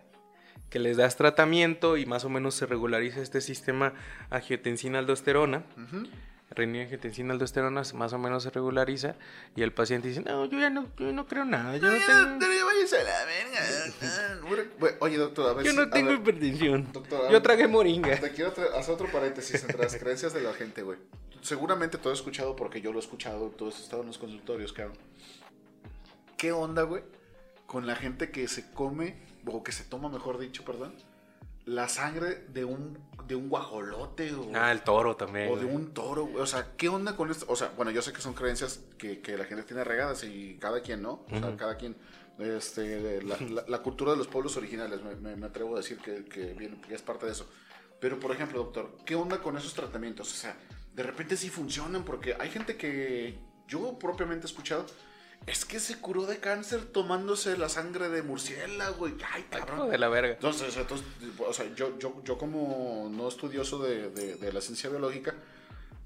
Speaker 1: Que les das tratamiento y más o menos se regulariza este sistema angiotensina-aldosterona.
Speaker 2: Ujú.
Speaker 1: Renina, angiotensina, aldosterona más o menos se regulariza. Y el paciente dice: No, yo ya no, yo no creo nada. Yo no tengo,
Speaker 2: váyase a la verga. Oye, doctor, a ver
Speaker 1: yo no tengo
Speaker 2: ver,
Speaker 1: hipertensión.
Speaker 2: Doctor,
Speaker 1: Yo tragué moringa.
Speaker 2: Te quiero hacer otro paréntesis entre las creencias de la gente, güey. Seguramente todo he escuchado porque yo lo he escuchado, todo has estado en los consultorios, cabrón. ¿Qué onda, güey? Con la gente que se come, o que se toma, mejor dicho, perdón, la sangre de un, de un guajolote o,
Speaker 1: Ah, el toro también.
Speaker 2: o de
Speaker 1: güey.
Speaker 2: un toro, güey. O sea, ¿qué onda con esto? O sea, bueno, yo sé que son creencias que, que la gente tiene regadas y cada quien, ¿no? O sea,
Speaker 1: Ujú.
Speaker 2: cada quien. Este, la, la- la cultura de los pueblos originales, me, me- me atrevo a decir que, que, que es parte de eso. Pero, por ejemplo, doctor, ¿qué onda con esos tratamientos? O sea, de repente sí funcionan, porque hay gente que yo propiamente he escuchado, es que se curó de cáncer tomándose la sangre de murciélago y, ay, cabrón.
Speaker 1: de la verga.
Speaker 2: Entonces, entonces, o sea, yo, yo, yo como no estudioso de, de- de la ciencia biológica,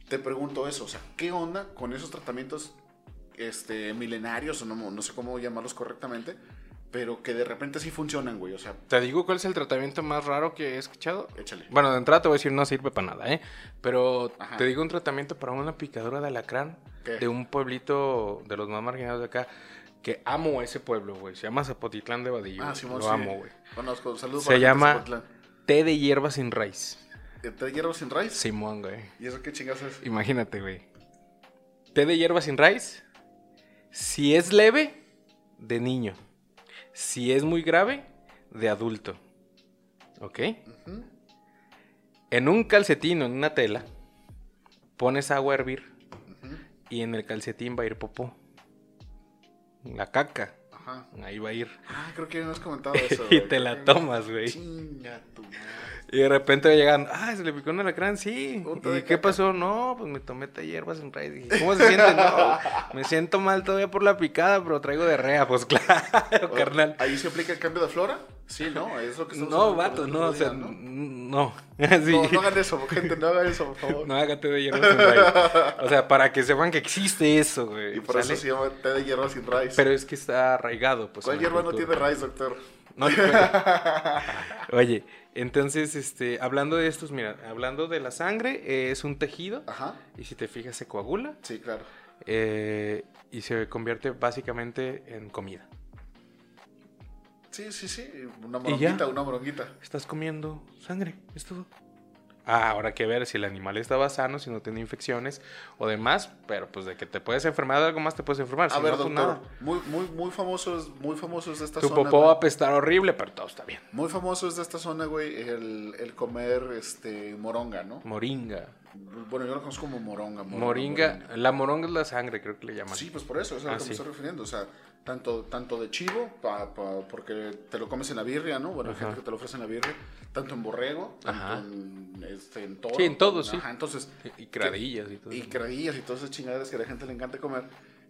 Speaker 2: te pregunto eso, o sea, ¿qué onda con esos tratamientos este, milenarios, o no, no sé cómo llamarlos correctamente, pero que de repente sí funcionan, güey, o sea,
Speaker 1: ¿Te digo cuál es el tratamiento más raro que he escuchado?
Speaker 2: échale.
Speaker 1: Bueno, de entrada te voy a decir no sirve para nada, ¿eh? Pero
Speaker 2: Ajá.
Speaker 1: te digo un tratamiento para una picadura de alacrán De un pueblito de los más marginados de acá. Que amo ese pueblo, güey. Se llama Zapotitlán de Vadillo.
Speaker 2: Ah. Simón,
Speaker 1: Lo
Speaker 2: sí.
Speaker 1: amo, güey.
Speaker 2: Conozco, saludos
Speaker 1: Se llama-. Té de hierba sin raíz.
Speaker 2: ¿Eh, ¿Té de hierro sin raíz?
Speaker 1: Simón, güey.
Speaker 2: ¿Y eso qué chingas es?
Speaker 1: Imagínate, güey. Té de hierba sin raíz. Si es leve, de niño. Si es muy grave, de adulto. ¿Ok? En un calcetín o en una tela, pones agua a hervir. Y en el calcetín va a ir popó. La caca,
Speaker 2: Ajá.
Speaker 1: ahí va a ir.
Speaker 2: Ah, creo que me has comentado eso,
Speaker 1: y te la tomas, güey.
Speaker 2: Chinga tu madre.
Speaker 1: Y de repente llegan, ah, se le picó un alacrán, sí.
Speaker 2: Puta
Speaker 1: ¿Y qué
Speaker 2: caca.
Speaker 1: pasó? No, pues me tomé té de hierbas en raíz. Dije, ¿Cómo se siente? No, me siento mal todavía por la picada, pero traigo de rea, pues claro,
Speaker 2: O-
Speaker 1: carnal.
Speaker 2: Ahí se aplica el cambio de flora. Sí, no, es lo que estamos
Speaker 1: No, vato, no, o sea,
Speaker 2: ¿no?
Speaker 1: no. Sí.
Speaker 2: No, no hagan eso, gente, no hagan eso, por favor.
Speaker 1: No haga té de hierro sin raíz. O sea, para que sepan que existe eso, güey.
Speaker 2: y por
Speaker 1: ¿sale?
Speaker 2: eso se llama té de hierba sin raíz.
Speaker 1: Pero es que está arraigado, pues.
Speaker 2: ¿Cuál hierba no tiene raíz, doctor?
Speaker 1: No. Oye, entonces, este, hablando de estos, mira, hablando de la sangre, eh, es un tejido
Speaker 2: Ajá,
Speaker 1: y si te fijas se coagula
Speaker 2: sí, claro.
Speaker 1: eh, y se convierte básicamente en comida.
Speaker 2: Sí, sí, sí, una moronguita, una moronguita.
Speaker 1: Estás comiendo sangre, es todo. Ah, ahora hay que ver si el animal estaba sano, si no tiene infecciones o demás, pero pues de que te puedes enfermar de algo más te puedes enfermar.
Speaker 2: A
Speaker 1: si
Speaker 2: ver,
Speaker 1: no, pues
Speaker 2: doctor,
Speaker 1: nada.
Speaker 2: muy, muy, muy famosos, muy famosos de esta
Speaker 1: Tu
Speaker 2: zona.
Speaker 1: popó va a apestar horrible, pero todo está bien.
Speaker 2: Muy famosos de esta zona, güey, el, el comer este moronga, ¿no?
Speaker 1: Moringa.
Speaker 2: Bueno, yo lo conozco como moronga.
Speaker 1: Moringa, la moronga es la sangre, creo que le llaman.
Speaker 2: Sí, pues por eso, eso es a
Speaker 1: Ah,
Speaker 2: lo que
Speaker 1: sí.
Speaker 2: me estoy refiriendo. O sea, tanto, tanto de chivo, pa- pa- porque te lo comes en la birria, ¿no? Bueno, hay gente que te lo ofrece en la birria. Tanto en borrego, tanto
Speaker 1: Ajá.
Speaker 2: en, este, en toro.
Speaker 1: Sí, en todo, sí.
Speaker 2: Ajá, entonces,
Speaker 1: Y cradillas y todo.
Speaker 2: y cradillas y todas esas chingaderas que a la gente le encanta comer.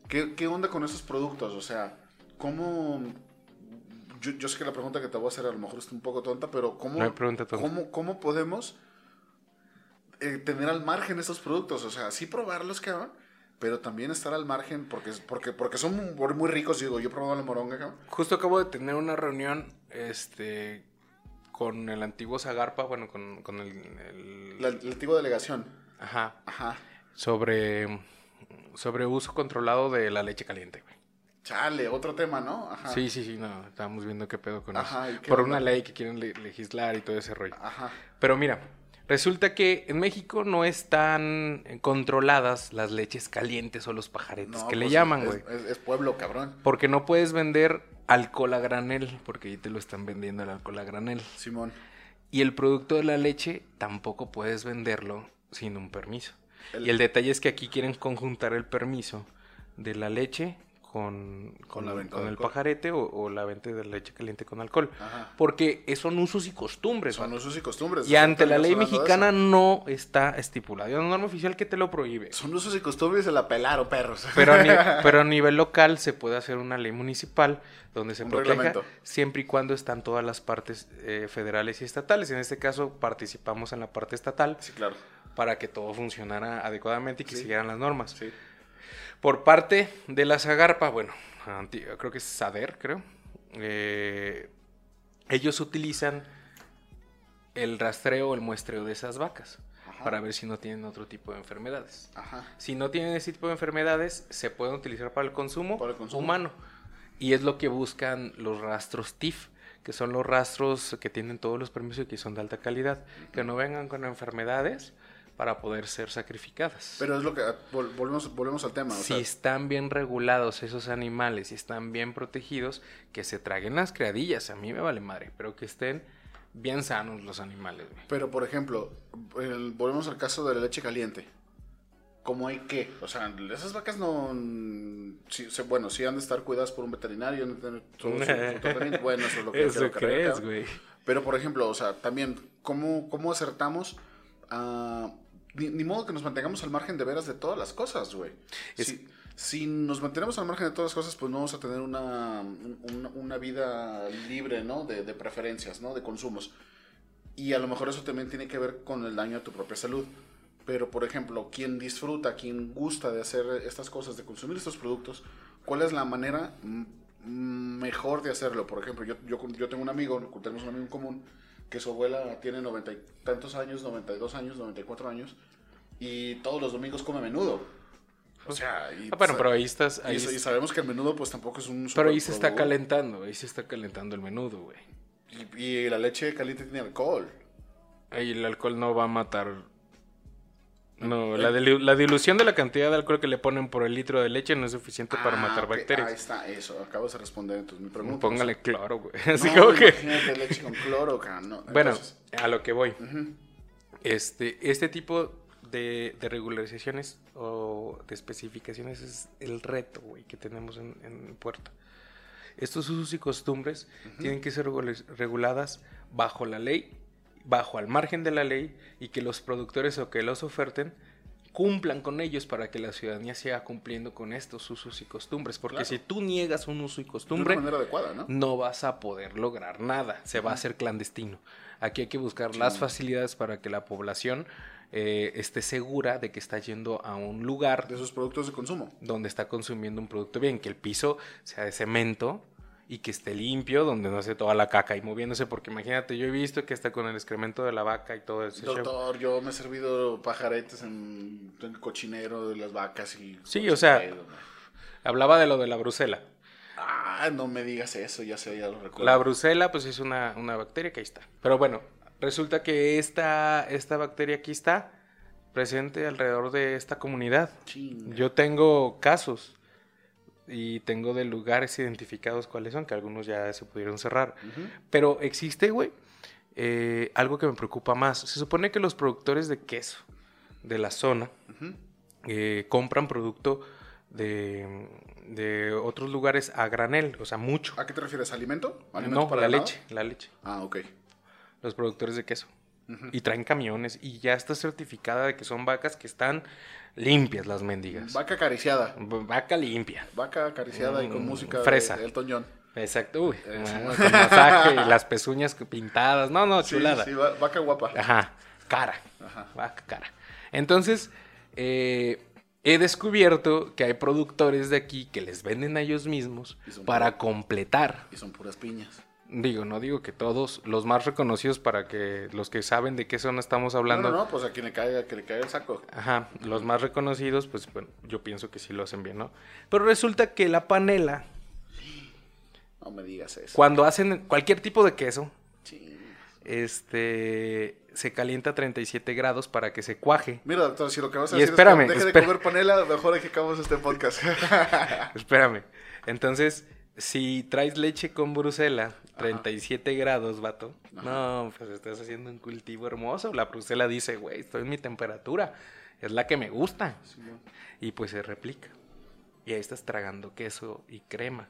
Speaker 2: ¿Qué, qué onda con esos productos? O sea, ¿cómo...? Yo, yo sé que la pregunta que te voy a hacer a lo mejor está un poco tonta, pero ¿cómo,
Speaker 1: No tonta.
Speaker 2: ¿cómo, cómo podemos eh, tener al margen estos productos? O sea, sí probarlos, cabrón, pero también estar al margen porque, porque, porque son muy, muy ricos. Digo, yo he probado la moronga, cabrón.
Speaker 1: Justo acabo de tener una reunión este, con el antiguo Zagarpa, bueno, con, con el, el-
Speaker 2: La, la antigua delegación.
Speaker 1: Ajá,
Speaker 2: Ajá.
Speaker 1: sobre, sobre uso controlado de la leche caliente, güey.
Speaker 2: Chale, otro tema, ¿no? Ajá.
Speaker 1: Sí, sí, sí, no, estábamos viendo qué pedo con
Speaker 2: Ajá, ¿y
Speaker 1: eso. Por
Speaker 2: onda?
Speaker 1: una ley que quieren le- legislar y todo ese rollo.
Speaker 2: Ajá.
Speaker 1: Pero mira, resulta que en México no están controladas las leches calientes o los pajaretes
Speaker 2: No,
Speaker 1: que le
Speaker 2: pues,
Speaker 1: llaman, güey.
Speaker 2: Es, es pueblo, cabrón.
Speaker 1: Porque no puedes vender alcohol a granel, porque ahí te lo están vendiendo el alcohol a granel.
Speaker 2: Simón.
Speaker 1: Y el producto de la leche tampoco puedes venderlo sin un permiso.
Speaker 2: El-
Speaker 1: Y el detalle es que aquí quieren conjuntar el permiso de la leche con, con,
Speaker 2: la venta
Speaker 1: con
Speaker 2: de
Speaker 1: el pajarete o, o la venta de leche caliente con alcohol.
Speaker 2: Ajá.
Speaker 1: Porque son usos y costumbres.
Speaker 2: Son usos y costumbres.
Speaker 1: y ante la ley
Speaker 2: de
Speaker 1: mexicana no está estipulado. Hay una norma oficial que te lo prohíbe.
Speaker 2: Son usos y costumbres, se la pelaron, perros.
Speaker 1: Pero a, ni- pero a nivel local se puede hacer una ley municipal donde se
Speaker 2: Un
Speaker 1: proteja
Speaker 2: reglamento.
Speaker 1: siempre y cuando están todas las partes eh, federales y estatales. En este caso participamos en la parte estatal
Speaker 2: Sí, claro.
Speaker 1: para que todo funcionara adecuadamente y que
Speaker 2: Sí.
Speaker 1: siguieran las normas.
Speaker 2: Sí.
Speaker 1: Por parte de la Zagarpa, bueno, creo que es Sader, creo. eh, ellos utilizan el rastreo o el muestreo de esas vacas
Speaker 2: Ajá.
Speaker 1: para ver si no tienen otro tipo de enfermedades.
Speaker 2: Ajá.
Speaker 1: Si no tienen ese tipo de enfermedades, se pueden utilizar para el consumo,
Speaker 2: Para el consumo.
Speaker 1: humano. Y es lo que buscan los rastros TIF, que son los rastros que tienen todos los permisos y que son de alta calidad, que no vengan con enfermedades para poder ser sacrificadas.
Speaker 2: Pero es lo que. vol- volvemos, volvemos al tema. O
Speaker 1: si
Speaker 2: sea,
Speaker 1: están bien regulados esos animales, si están bien protegidos, que se traguen las criadillas, a mí me vale madre, pero que estén bien sanos los animales. güey.
Speaker 2: pero por ejemplo, el- volvemos al caso de la leche caliente. ¿Cómo hay que? O sea, esas vacas no. sí, bueno, sí han de estar cuidadas por un veterinario. han de tener todo su- su tratamiento. bueno, eso es lo que
Speaker 1: Eso crees, güey.
Speaker 2: Pero, por ejemplo, o sea, también, ¿cómo, cómo acertamos a... Ni, ni modo que nos mantengamos al margen de veras de todas las cosas, güey.
Speaker 1: Es-
Speaker 2: Si, si nos mantenemos al margen de todas las cosas, pues no vamos a tener una, un- una vida libre, ¿no? De, de preferencias, ¿no? De consumos. Y a lo mejor eso también tiene que ver con el daño a tu propia salud. Pero, por ejemplo, quien disfruta, quien gusta de hacer estas cosas, de consumir estos productos, ¿cuál es la manera mejor de hacerlo? Por ejemplo, yo, yo, yo tengo un amigo, tenemos un amigo en común, que su abuela tiene noventa y tantos años, 92 años, 94 años, y todos los domingos come menudo. O sea, y,
Speaker 1: Ah, bueno, pero ahí estás.
Speaker 2: y
Speaker 1: Ahí,
Speaker 2: sa- y sabemos que el menudo pues tampoco es un...
Speaker 1: pero ahí se está calentando, ahí se está calentando el menudo, güey.
Speaker 2: Y, y la leche caliente tiene alcohol.
Speaker 1: Ahí el alcohol no va a matar. No, la, la dilución de la cantidad de alcohol que le ponen por el litro de leche no es suficiente para
Speaker 2: Ah,
Speaker 1: matar
Speaker 2: ok,
Speaker 1: bacterias.
Speaker 2: Ahí está, eso, acabas de responder entonces mi pregunta.
Speaker 1: Póngale cloro, güey. Así
Speaker 2: no,
Speaker 1: como que.
Speaker 2: leche con cloro, no.
Speaker 1: Bueno,
Speaker 2: Entonces,
Speaker 1: a lo que voy.
Speaker 2: ujú,
Speaker 1: Este, este tipo de, de regularizaciones o de especificaciones es el reto, güey, que tenemos en, en Puerto. Estos usos y costumbres tienen que ser regula- reguladas bajo la ley, bajo al margen de la ley, y que los productores o que los oferten cumplan con ellos para que la ciudadanía siga cumpliendo con estos usos y costumbres. Porque
Speaker 2: Claro.
Speaker 1: si tú niegas un uso y costumbre,
Speaker 2: una manera adecuada, ¿no?
Speaker 1: no vas a poder lograr nada, se va a hacer clandestino. Aquí hay que buscar las facilidades para que la población eh, esté segura de que está yendo a un lugar
Speaker 2: De sus productos de consumo.
Speaker 1: donde está consumiendo un producto bien, que el piso sea de cemento y que esté limpio, donde no esté toda la caca y moviéndose, porque imagínate, yo he visto que está con el excremento de la vaca y todo show.
Speaker 2: Doctor, yo me he servido pajaretes en, en el cochinero de las vacas y...
Speaker 1: Sí, o sea, Hablaba de lo de la brusela.
Speaker 2: Ah, no me digas eso, ya sé, ya lo recuerdo.
Speaker 1: La brusela, pues es una, una bacteria que ahí está. Pero bueno, resulta que esta, esta bacteria aquí está presente alrededor de esta comunidad.
Speaker 2: Chinga.
Speaker 1: Yo tengo casos y tengo de lugares identificados cuáles son, que algunos ya se pudieron cerrar. Pero existe, güey, eh, algo que me preocupa más. Se supone que los productores de queso de la zona eh, compran producto de, de otros lugares a granel, o sea, mucho.
Speaker 2: ¿A qué te refieres? ¿Alimento? ¿Alimento
Speaker 1: No, la
Speaker 2: ganado?
Speaker 1: leche, la leche.
Speaker 2: Ah, ok.
Speaker 1: Los productores de queso. Y traen camiones y ya está certificada de que son vacas que están limpias las mendigas.
Speaker 2: Vaca acariciada.
Speaker 1: Vaca limpia.
Speaker 2: Vaca acariciada y con
Speaker 1: Mm,
Speaker 2: música
Speaker 1: fresa.
Speaker 2: de Elton John.
Speaker 1: Exacto. Uy,
Speaker 2: Eh,
Speaker 1: con masaje y las pezuñas pintadas. No, no, chulada.
Speaker 2: sí, va- vaca guapa.
Speaker 1: Ajá, cara.
Speaker 2: Ajá.
Speaker 1: Vaca cara. Entonces, eh, he descubierto que hay productores de aquí que les venden a ellos mismos para completar.
Speaker 2: Y son puras piñas.
Speaker 1: Digo, no digo que todos, los más reconocidos para que los que saben de qué zona estamos hablando.
Speaker 2: No, no, no, pues a quien le caiga, que le caiga el saco.
Speaker 1: Ajá, los más reconocidos, pues bueno, yo pienso que sí lo hacen bien, ¿no? Pero resulta que la panela,
Speaker 2: No me digas eso.
Speaker 1: cuando hacen cualquier tipo de queso,
Speaker 2: Ching.
Speaker 1: este, se calienta a 37 grados para que se cuaje.
Speaker 2: Mira, doctor, si lo que vas a
Speaker 1: Y
Speaker 2: decir
Speaker 1: espérame,
Speaker 2: es que deje de comer panela, mejor que acabamos este podcast.
Speaker 1: Espérame. Entonces, si traes leche con Brusela, 37 grados, vato. No, pues estás haciendo un cultivo hermoso. La Brusela dice, güey, estoy en mi temperatura. Es la que me gusta. Y pues se replica. Y ahí estás tragando queso y crema.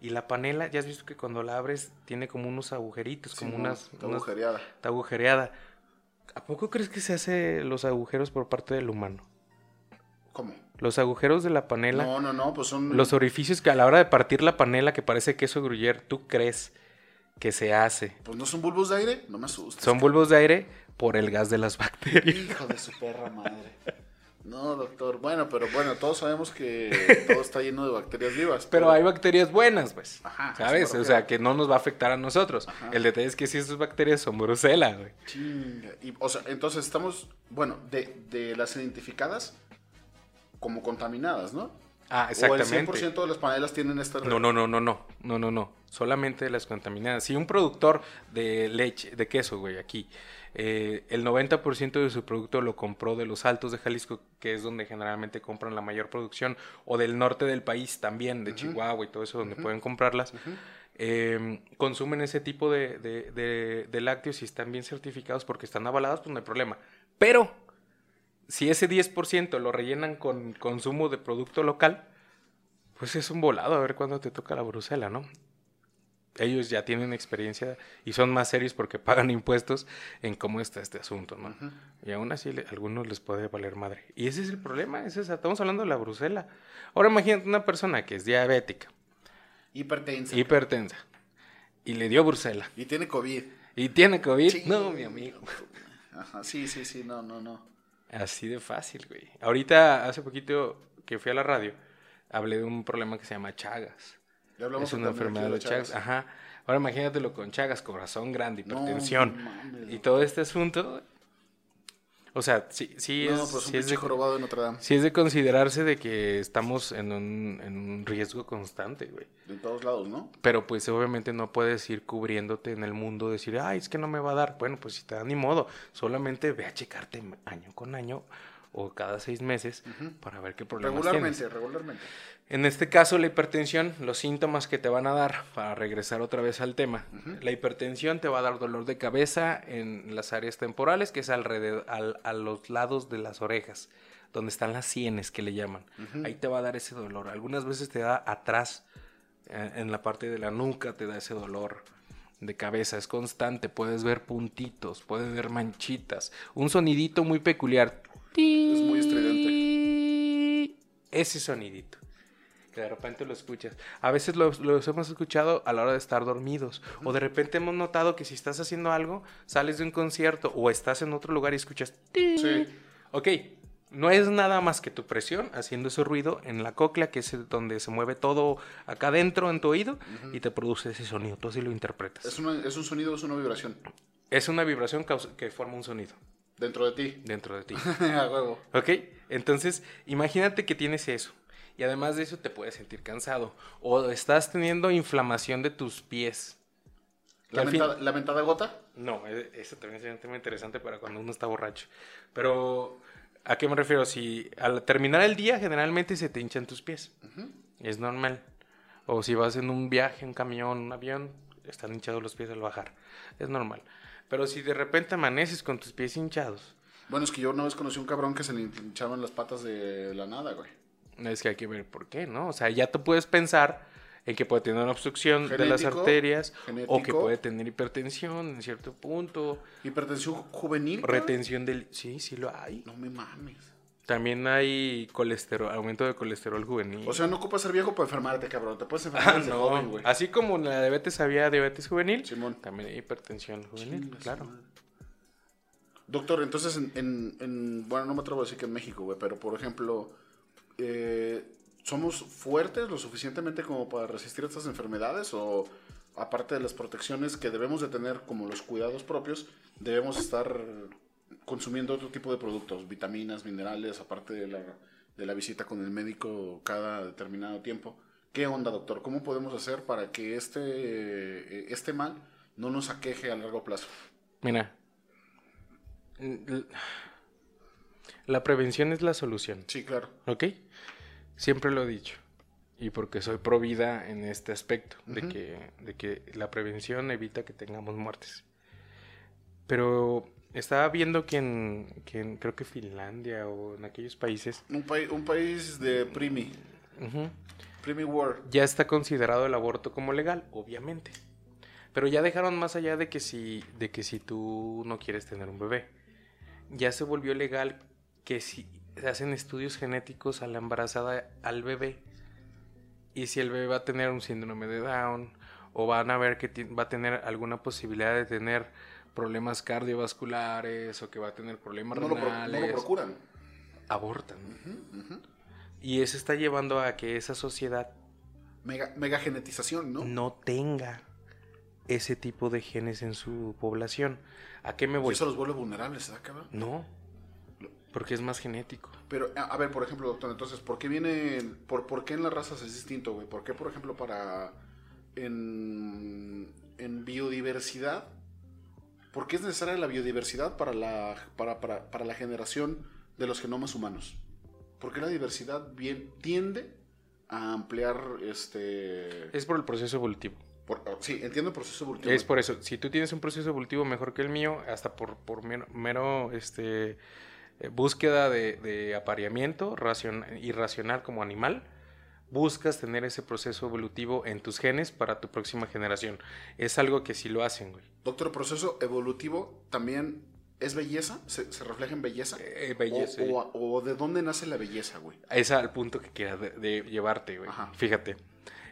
Speaker 1: Y la panela, ya has visto que cuando la abres tiene como unos agujeritos, como unas,
Speaker 2: está
Speaker 1: unas-
Speaker 2: agujereada.
Speaker 1: Está agujereada. ¿A poco crees que se hace los agujeros por parte del humano?
Speaker 2: ¿Cómo?
Speaker 1: Los agujeros de la panela.
Speaker 2: No, no, no, pues son...
Speaker 1: Los orificios que a la hora de partir la panela que parece queso gruyere, tú crees que se hace.
Speaker 2: Pues no son bulbos de aire, no me asustes.
Speaker 1: Son bulbos de aire por el gas de las bacterias.
Speaker 2: Hijo de su perra madre. No, doctor. Bueno, pero bueno, todos sabemos que todo está lleno de bacterias vivas.
Speaker 1: Pero hay bacterias buenas, pues.
Speaker 2: Ajá,
Speaker 1: ¿Sabes? O sea, que no nos va a afectar a nosotros.
Speaker 2: Ajá.
Speaker 1: El detalle es que si esas bacterias son Brusela, güey.
Speaker 2: Chinga. Y, o sea, entonces estamos, bueno, de, de las identificadas como contaminadas, ¿no?
Speaker 1: Ah,
Speaker 2: O el
Speaker 1: exactamente.
Speaker 2: 100% de las panelas tienen esta...
Speaker 1: No, no, no, no, no, no, no, no. Solamente las contaminadas. Si un productor de leche, de queso, güey, aquí, eh, el 90% de su producto lo compró de los altos de Jalisco, que es donde generalmente compran la mayor producción, o del norte del país también, de Chihuahua y todo eso, donde pueden comprarlas, eh, consumen ese tipo de, de- de- de lácteos y están bien certificados porque están avalados, pues no hay problema. Pero, si ese 10% lo rellenan con consumo de producto local, pues es un volado a ver cuándo te toca la Brusela, ¿no? Ellos ya tienen experiencia y son más serios porque pagan impuestos en cómo está este asunto, ¿no? Y aún así a algunos les puede valer madre. Y ese es el problema, ese es- estamos hablando de la Brusela. Ahora imagínate una persona que es diabética,
Speaker 2: Hipertensa.
Speaker 1: hipertensa, y le dio Brusela,
Speaker 2: Y tiene COVID.
Speaker 1: y tiene COVID. No, mi amigo.
Speaker 2: Ajá, sí, sí, sí, no, no, no.
Speaker 1: Así de fácil, güey. Ahorita, hace poquito que fui a la radio, hablé de un problema que se llama Chagas.
Speaker 2: Ya hablamos
Speaker 1: es una enfermedad de Chagas. Ajá. Ahora imagínatelo con Chagas, corazón grande, hipertensión.
Speaker 2: no
Speaker 1: y todo este asunto. O sea, sí, sí
Speaker 2: No,
Speaker 1: es,
Speaker 2: pues un
Speaker 1: sí es de,
Speaker 2: jorobado de Notre Dame.
Speaker 1: sí es de considerarse de que estamos en un, en un riesgo constante, güey.
Speaker 2: De todos lados, ¿no?
Speaker 1: Pero pues obviamente no puedes ir cubriéndote en el mundo, decir, ay, es que no me va a dar. Bueno, pues si te da ni modo. Solamente ve a checarte año con año o cada seis meses para ver qué problemas tienes.
Speaker 2: Regularmente, regularmente.
Speaker 1: En este caso, la hipertensión, los síntomas que te van a dar, para regresar otra vez al tema, la hipertensión te va a dar dolor de cabeza en las áreas temporales, que es alrededor, al- a los lados de las orejas, donde están las sienes que le llaman. Ahí te va a dar ese dolor. Algunas veces te da atrás, eh, en la parte de la nuca, te da ese dolor de cabeza. Es constante, puedes ver puntitos, puedes ver manchitas, un sonidito muy peculiar.
Speaker 2: Es muy estridente.
Speaker 1: Ese sonidito. Que de repente lo escuchas. A veces los, los hemos escuchado a la hora de estar dormidos. O de repente hemos notado que si estás haciendo algo, sales de un concierto o estás en otro lugar y escuchas.
Speaker 2: Sí.
Speaker 1: Ok, no es nada más que tu presión haciendo ese ruido en la cóclea, que es donde se mueve todo acá adentro en tu oído y te produce ese sonido. Tú así lo interpretas.
Speaker 2: Es, una- es un sonido, es una vibración.
Speaker 1: Es una vibración que forma un sonido
Speaker 2: Dentro de ti.
Speaker 1: dentro de ti.
Speaker 2: A huevo.
Speaker 1: ¿Ok? Entonces, imagínate que tienes eso. Y además de eso te puedes sentir cansado. O estás teniendo inflamación de tus pies.
Speaker 2: La,
Speaker 1: al fin-
Speaker 2: mentada, la mentada gota.
Speaker 1: No, e- eso también es un tema interesante para cuando uno está borracho. Pero, ¿a qué me refiero? Si al terminar el día generalmente se te hinchan tus pies. Es normal. O si vas en un viaje, un camión, un avión, están hinchados los pies al bajar. Es normal. Pero si de repente amaneces con tus pies hinchados,
Speaker 2: Bueno, es que yo una vez conocí un cabrón que se le hinchaban las patas de la nada, güey.
Speaker 1: es que hay que ver por qué, ¿no? O sea, ya tú puedes pensar en que puede tener una obstrucción de las
Speaker 2: Genético,
Speaker 1: arterias o que
Speaker 2: genético.
Speaker 1: puede tener hipertensión en cierto punto,
Speaker 2: Hipertensión juvenil.
Speaker 1: retención del... Sí, sí lo hay.
Speaker 2: No me mames.
Speaker 1: También hay colesterol, aumento de colesterol juvenil.
Speaker 2: O sea, no ocupas ser viejo para enfermarte, cabrón. Te puedes enfermar
Speaker 1: Ah,
Speaker 2: desde
Speaker 1: no.
Speaker 2: joven, güey.
Speaker 1: Así como la diabetes había diabetes juvenil,
Speaker 2: Simón.
Speaker 1: también hay hipertensión juvenil, claro.
Speaker 2: Doctor, entonces, en, en- en- bueno, no me atrevo a decir que en México, güey, pero por ejemplo, eh, ¿somos fuertes lo suficientemente como para resistir estas enfermedades? O aparte de las protecciones que debemos de tener, como los cuidados propios, debemos estar consumiendo otro tipo de productos, vitaminas, minerales, aparte de la, de la visita con el médico cada determinado tiempo? ¿Qué onda, doctor? ¿Cómo podemos hacer para que este, eh, este mal no nos aqueje a largo plazo?
Speaker 1: Mira, l- la prevención es la solución.
Speaker 2: Sí, claro.
Speaker 1: ¿Ok? Siempre lo he dicho. Y porque soy pro vida en este aspecto, de, que, de que la prevención evita que tengamos muertes. Pero estaba viendo que en, que en- creo que Finlandia o en aquellos países
Speaker 2: Un, pai- un país de Primi, Primi World.
Speaker 1: ya está considerado el aborto como legal, obviamente. Pero ya dejaron más allá de que si, de que si tú no quieres tener un bebé. Ya se volvió legal que si hacen estudios genéticos a la embarazada al bebé y si el bebé va a tener un síndrome de Down o van a ver que va a tener alguna posibilidad de tener problemas cardiovasculares o que va a tener problemas
Speaker 2: No lo, pro- no
Speaker 1: renales,
Speaker 2: lo procuran.
Speaker 1: abortan. Y eso está llevando a que esa sociedad
Speaker 2: Mega, mega genetización, ¿no?
Speaker 1: no tenga ese tipo de genes en su población. ¿A qué me
Speaker 2: Y
Speaker 1: voy?
Speaker 2: eso los vuelve vulnerables, ¿verdad, cabrón?
Speaker 1: No, porque es más genético.
Speaker 2: Pero, a, a ver, por ejemplo, doctor, entonces, ¿por qué viene, por, por qué en las razas es distinto, güey? ¿Por qué, por ejemplo, para, en, en biodiversidad, por qué es necesaria la biodiversidad para la, para, para, para la generación de los genomas humanos? ¿Por qué la diversidad bien tiende a ampliar, este...
Speaker 1: Es por el proceso evolutivo.
Speaker 2: por- sí, entiendo el proceso evolutivo.
Speaker 1: Es por eso. Si tú tienes un proceso evolutivo mejor que el mío, hasta por, por mero, mero, este, eh, búsqueda de, de apareamiento racion- irracional como animal, buscas tener ese proceso evolutivo en tus genes para tu próxima generación. Es algo que sí lo hacen, güey.
Speaker 2: Doctor, ¿el proceso evolutivo también es belleza? ¿Se, se refleja en belleza?
Speaker 1: Eh, belleza,
Speaker 2: O, o- o de dónde nace la belleza, güey?
Speaker 1: Es al punto que quieras de, de llevarte, güey.
Speaker 2: Ajá.
Speaker 1: Fíjate.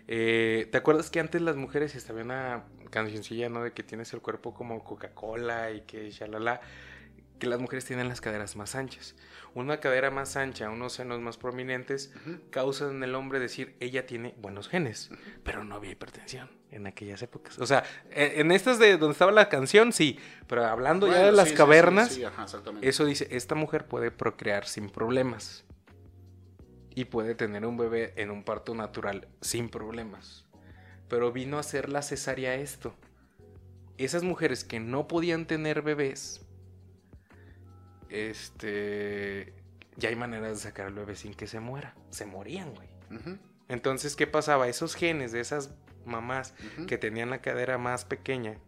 Speaker 1: Eh, ¿Te acuerdas que antes las mujeres estaba una cancioncilla, ¿no? De que tienes el cuerpo como Coca-Cola y que shalala. Que las mujeres tienen las caderas más anchas. Una cadera más ancha, unos senos más prominentes, causan en el hombre decir, ella tiene buenos genes. Pero no había hipertensión en aquellas épocas. O sea, eh, en estas de donde estaba la canción, sí. Pero hablando ya de las
Speaker 2: sí,
Speaker 1: cavernas,
Speaker 2: sí, ajá,
Speaker 1: eso dice, esta mujer puede procrear sin problemas. Y puede tener un bebé en un parto natural sin problemas. Pero vino a hacer la cesárea esto. Esas mujeres que no podían tener bebés, este, ya hay maneras de sacar al bebé sin que se muera. Se morían, güey. Entonces, ¿qué pasaba? Esos genes de esas mamás que tenían la cadera más pequeña,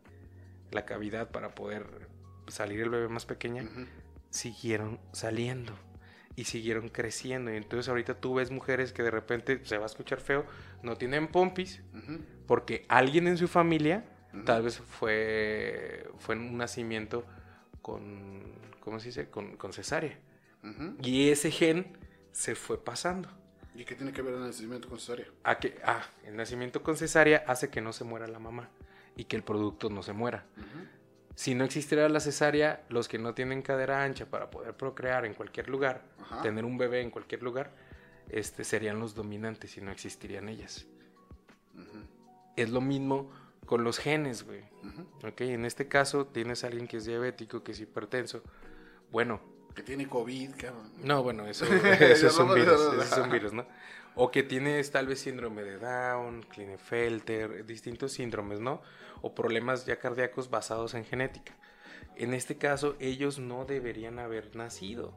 Speaker 1: la cavidad para poder salir el bebé más pequeña, siguieron saliendo y siguieron creciendo. Y entonces ahorita tú ves mujeres que de repente se va a escuchar feo, no tienen pompis, porque alguien en su familia tal vez fue, fue en un nacimiento con, ¿cómo se dice? Con, con cesárea. Y ese gen se fue pasando.
Speaker 2: ¿Y qué tiene que ver el nacimiento con cesárea?
Speaker 1: A que, ah, el nacimiento con cesárea hace que no se muera la mamá y que el producto no se muera. Si no existiera la cesárea, los que no tienen cadera ancha para poder procrear en cualquier lugar,
Speaker 2: Ajá.
Speaker 1: tener un bebé en cualquier lugar, este, serían los dominantes y no existirían ellas.
Speaker 2: Ujú.
Speaker 1: Es lo mismo con los genes, güey.
Speaker 2: Ujú.
Speaker 1: ¿ok? En este caso, tienes a alguien que es diabético, que es hipertenso. Bueno,
Speaker 2: Que tiene COVID, cabrón.
Speaker 1: no, bueno, eso, es un virus, eso es un virus, ¿no? O que tienes tal vez síndrome de Down, Klinefelter, distintos síndromes, ¿no? O problemas ya cardíacos basados en genética. En este caso, ellos no deberían haber nacido.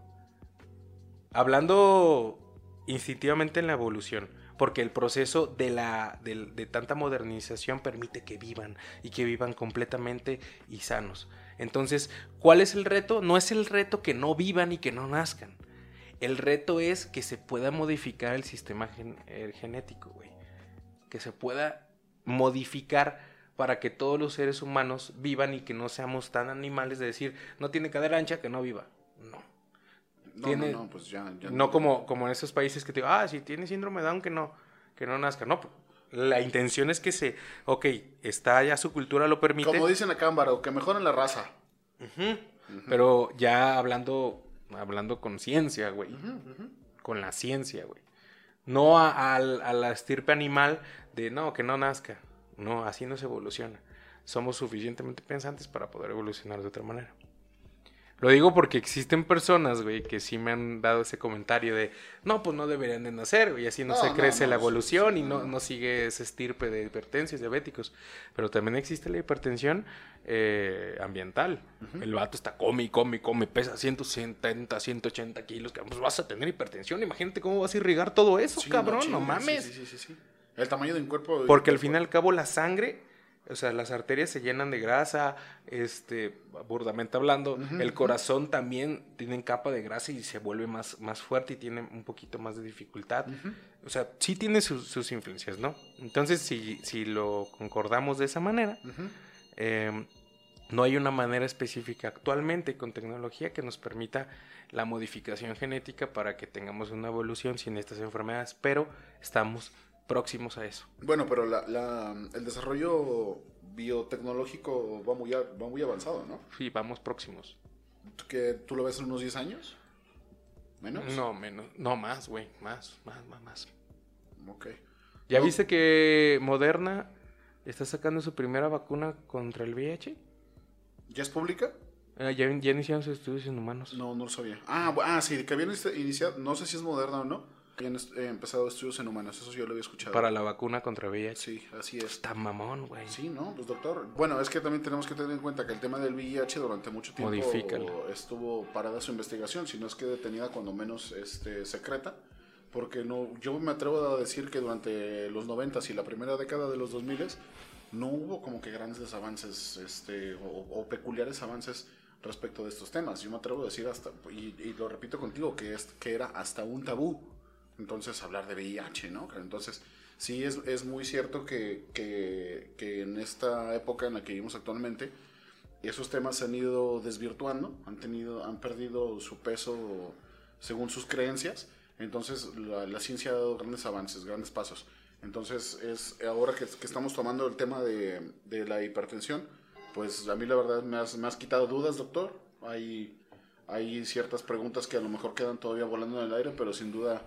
Speaker 1: Hablando instintivamente en la evolución, porque el proceso de, la, de tanta modernización permite que vivan y que vivan completamente y sanos. Entonces, ¿cuál es el reto? No es el reto que no vivan y que no nazcan. El reto es que se pueda modificar el sistema gen- eh, genético, güey. Que se pueda modificar para que todos los seres humanos vivan y que no seamos tan animales de decir, no tiene cadera ancha, que no viva. No.
Speaker 2: No,
Speaker 1: Tiene-
Speaker 2: no, no, pues ya. ya
Speaker 1: No como, como en esos países que te digo, ah, si tiene síndrome de Down, que no, que no nazca. No, la intención es que se, ok, está ya su cultura lo permite.
Speaker 2: Como dicen acá, Ámbaro, que mejoren la raza.
Speaker 1: Pero ya hablando, hablando con ciencia, güey. Con la ciencia, güey. No a, al- a la estirpe animal de no, que no nazca. No, así no se evoluciona. Somos suficientemente pensantes para poder evolucionar de otra manera. Lo digo porque existen personas, güey, que sí me han dado ese comentario de, no, pues no deberían de nacer, y así no,
Speaker 2: No,
Speaker 1: se crece
Speaker 2: no,
Speaker 1: la evolución
Speaker 2: sí,
Speaker 1: y no,
Speaker 2: no.
Speaker 1: sigue ese estirpe de hipertensios, diabéticos. Pero también existe la hipertensión eh, ambiental. El vato está come y come y come, pesa 170, 180 kilos, pues vas a tener hipertensión. Imagínate cómo vas a irrigar todo eso,
Speaker 2: Sí,
Speaker 1: cabrón, no, mames.
Speaker 2: Sí, sí, sí, sí. El tamaño de un cuerpo.
Speaker 1: Porque al fin y al cabo la sangre, o sea, las arterias se llenan de grasa, este, burdamente hablando, el corazón también tiene capa de grasa y se vuelve más, más fuerte y tiene un poquito más de dificultad. O sea, sí tiene sus, sus influencias, ¿no? Entonces, si, si lo concordamos de esa manera, eh, no hay una manera específica actualmente con tecnología que nos permita la modificación genética para que tengamos una evolución sin estas enfermedades, pero estamos próximos a eso.
Speaker 2: Bueno, pero la, la- el desarrollo biotecnológico va muy, a- va muy avanzado, ¿no?
Speaker 1: Sí, vamos próximos.
Speaker 2: ¿Que tú lo ves en unos 10 años? ¿Menos?
Speaker 1: No, menos. No, más, güey. Más, más, más, más.
Speaker 2: Ok.
Speaker 1: ¿Ya
Speaker 2: No.
Speaker 1: viste que Moderna está sacando su primera vacuna contra el VIH?
Speaker 2: ¿Ya es pública?
Speaker 1: Eh, ya, ya iniciaron sus estudios en humanos.
Speaker 2: No, no lo sabía. Ah, ah sí, que habían iniciado, no sé si es moderna o no, habían eh, empezado estudios en humanos, eso yo lo había escuchado.
Speaker 1: Para la vacuna contra VIH.
Speaker 2: Sí, así es.
Speaker 1: Está mamón, güey.
Speaker 2: Sí, ¿no? Pues doctor. Bueno, es que también tenemos que tener en cuenta que el tema del VIH durante mucho tiempo
Speaker 1: Modifícalo.
Speaker 2: estuvo parada su investigación, si no es que detenida cuando menos este, secreta. Porque no, yo me atrevo a decir que durante los 90 y la primera década de los 2000 no hubo como que grandes avances este, o, o peculiares avances respecto de estos temas. Yo me atrevo a decir hasta, y, y lo repito contigo, que, es, que era hasta un tabú. Entonces hablar de VIH, ¿no? Entonces sí es, es muy cierto que, que, en esta época en la que vivimos actualmente, esos temas se han ido desvirtuando, han, tenido, han perdido su peso según sus creencias. Entonces la, la ciencia ha dado grandes avances, grandes pasos. Entonces es ahora que, que estamos tomando el tema de, de la hipertensión, pues a mí la verdad me has, me has quitado dudas, doctor. Hay, hay ciertas preguntas que a lo mejor quedan todavía volando en el aire, pero sin duda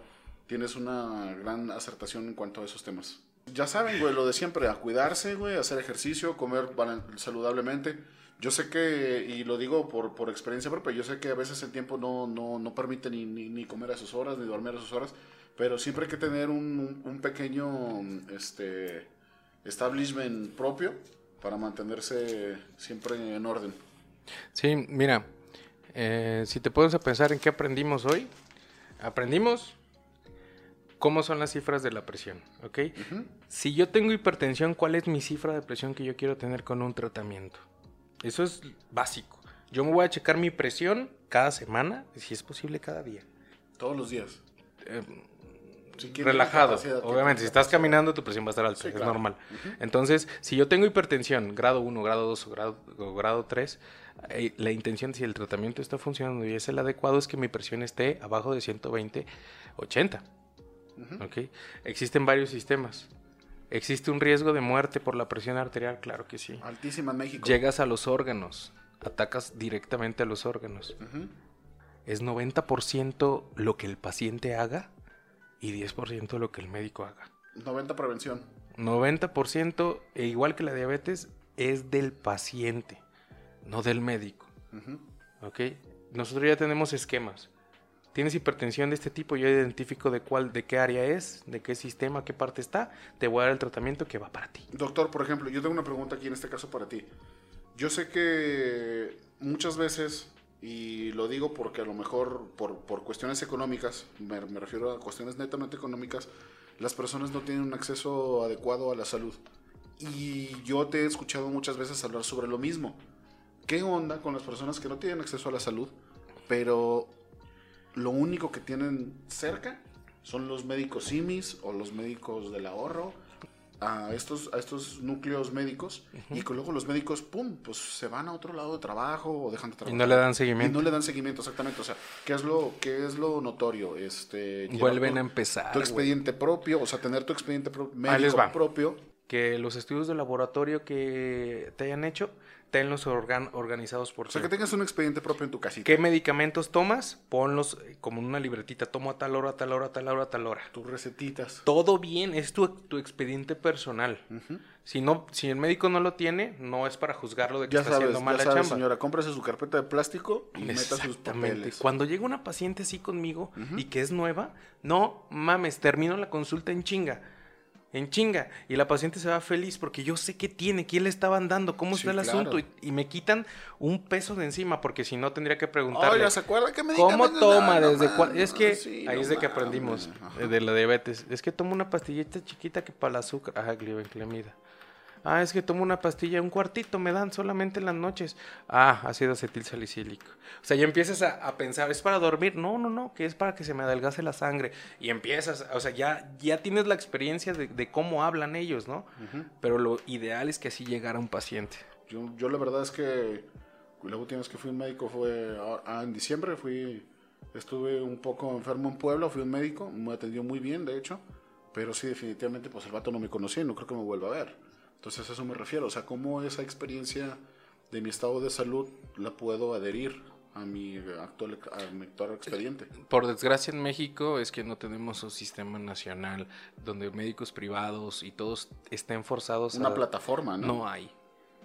Speaker 2: tienes una gran acertación en cuanto a esos temas. Ya saben, güey, lo de siempre, a cuidarse, güey, hacer ejercicio, comer saludablemente. Yo sé que, y lo digo por, por experiencia propia, yo sé que a veces el tiempo no, no, no permite ni, ni, ni comer a sus horas, ni dormir a sus horas, pero siempre hay que tener un, un- pequeño este, establishment propio para mantenerse siempre en orden.
Speaker 1: Sí, mira, eh, si te a pensar en qué aprendimos hoy, aprendimos cómo son las cifras de la presión, ¿ok?
Speaker 2: Ujú.
Speaker 1: Si yo tengo hipertensión, ¿cuál es mi cifra de presión que yo quiero tener con un tratamiento? Eso es básico. Yo me voy a checar mi presión cada semana, si es posible cada día.
Speaker 2: Todos los días.
Speaker 1: Eh,
Speaker 2: Si
Speaker 1: relajado. Obviamente, si estás caminando, tu presión va a estar alta,
Speaker 2: Sí,
Speaker 1: es
Speaker 2: claro.
Speaker 1: normal. Entonces, si yo tengo hipertensión, grado 1, grado 2 o grado, o grado 3, eh, la intención, si el tratamiento está funcionando y es el adecuado, es que mi presión esté abajo de 120, 80. ¿Ok? Existen varios sistemas. ¿Existe un riesgo de muerte por la presión arterial? Claro que sí.
Speaker 2: Altísima en México.
Speaker 1: Llegas a los órganos, atacas directamente a los órganos.
Speaker 2: Ujú.
Speaker 1: Es 90% lo que el paciente haga y 10% lo que el médico haga.
Speaker 2: 90 prevención.
Speaker 1: 90%, e igual que la diabetes, es del paciente, no del médico. ¿Ok? Nosotros ya tenemos esquemas. Tienes hipertensión de este tipo, yo identifico de cuál, de qué área es, de qué sistema, qué parte está, te voy a dar el tratamiento que va para ti.
Speaker 2: Doctor, por ejemplo, yo tengo una pregunta aquí en este caso para ti. Yo sé que muchas veces, y lo digo porque a lo mejor por, por cuestiones económicas, me, me refiero a cuestiones netamente económicas, las personas no tienen un acceso adecuado a la salud. Y yo te he escuchado muchas veces hablar sobre lo mismo. ¿Qué onda con las personas que no tienen acceso a la salud, pero lo único que tienen cerca son los médicos simis o los médicos del ahorro a estos, a estos núcleos médicos y que luego los médicos, pum, pues se van a otro lado de trabajo o dejan de
Speaker 1: Y
Speaker 2: trabajar.
Speaker 1: no le dan
Speaker 2: Y
Speaker 1: seguimiento.
Speaker 2: no le dan seguimiento, exactamente. O sea, ¿qué es lo, qué es lo notorio? Este,
Speaker 1: Vuelven
Speaker 2: tu-
Speaker 1: a empezar.
Speaker 2: Tu expediente propio, o sea, tener tu expediente pro- médico propio.
Speaker 1: Que los estudios de laboratorio que te hayan hecho, tenlos organ- organizados por
Speaker 2: O sea, que tengas un expediente propio en tu casita.
Speaker 1: ¿Qué medicamentos tomas? Ponlos eh, como en una libretita. Tomo a tal hora, a tal hora, a tal hora, a tal hora.
Speaker 2: Tus recetitas.
Speaker 1: Todo bien, es tu, tu expediente personal. Si no, si el médico no lo tiene, no es para juzgarlo de que
Speaker 2: Ya
Speaker 1: está
Speaker 2: sabes,
Speaker 1: haciendo
Speaker 2: ya
Speaker 1: mala
Speaker 2: sabes,
Speaker 1: chamba.
Speaker 2: señora, cómprase su carpeta de plástico y meta sus papeles.
Speaker 1: Cuando llega una paciente así conmigo y que es nueva, no mames, termino la consulta en chinga. En chinga. Y la paciente se va feliz porque yo sé qué tiene, quién le estaban dando, cómo
Speaker 2: Sí,
Speaker 1: está el
Speaker 2: claro.
Speaker 1: asunto. Y, y me quitan un peso de encima porque si no tendría que preguntarle.
Speaker 2: Oiga, ¿se acuerda qué
Speaker 1: ¿Cómo toma?
Speaker 2: No, no
Speaker 1: ¿Desde cuál?
Speaker 2: mames,
Speaker 1: Es que
Speaker 2: sí,
Speaker 1: ahí
Speaker 2: no
Speaker 1: es de que aprendimos eh, de la diabetes. Es que tomo una pastillita chiquita que para el azúcar. Ajá, glibenclamida. Ah, es que tomo una pastilla, un cuartito me dan solamente en las noches. Ah, ácido acetil salicílico. O sea, ya empiezas a, a pensar, ¿es para dormir? No, no, no, que es para que se me adelgace la sangre. Y empiezas, o sea, ya, ya tienes la experiencia de, de cómo hablan ellos, ¿no? Pero lo ideal es que así llegara un paciente.
Speaker 2: Yo, yo la verdad es que la última vez que fui un médico fue ah, en diciembre. Fui, estuve un poco enfermo en Puebla, fui un médico, me atendió muy bien, de hecho. Pero sí, definitivamente, pues el vato no me conocía y no creo que me vuelva a ver. Entonces a eso me refiero. O sea, cómo esa experiencia de mi estado de salud la puedo adherir a mi actual, a mi actual expediente.
Speaker 1: Por desgracia en México es que no tenemos un sistema nacional donde médicos privados y todos estén forzados
Speaker 2: Una
Speaker 1: a...
Speaker 2: plataforma, ¿no?
Speaker 1: No hay.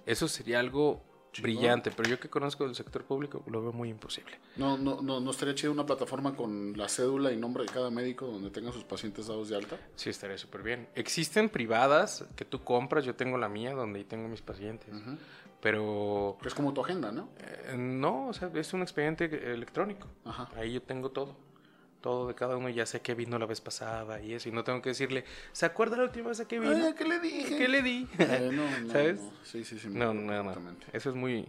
Speaker 1: Eso sería algo Brillante, pero yo que conozco del sector público lo veo muy imposible.
Speaker 2: No, no, no, no estaría chido una plataforma con la cédula y nombre de cada médico donde tengan sus pacientes dados de alta.
Speaker 1: Sí, estaría súper bien. Existen privadas que tú compras, yo tengo la mía donde ahí tengo mis pacientes, pero
Speaker 2: es como tu agenda, ¿no?
Speaker 1: eh, no, o sea, es un expediente electrónico.
Speaker 2: Ajá.
Speaker 1: Ahí yo tengo todo. Todo de cada uno, ya sé qué vino la vez pasada y eso, y no tengo que decirle, ¿se acuerda la última vez a qué vino?
Speaker 2: Ay, ¿qué le dije?
Speaker 1: ¿Qué le di?
Speaker 2: Eh, no, no,
Speaker 1: ¿Sabes?
Speaker 2: no. Sí, sí, sí.
Speaker 1: No, no, no. Eso es muy,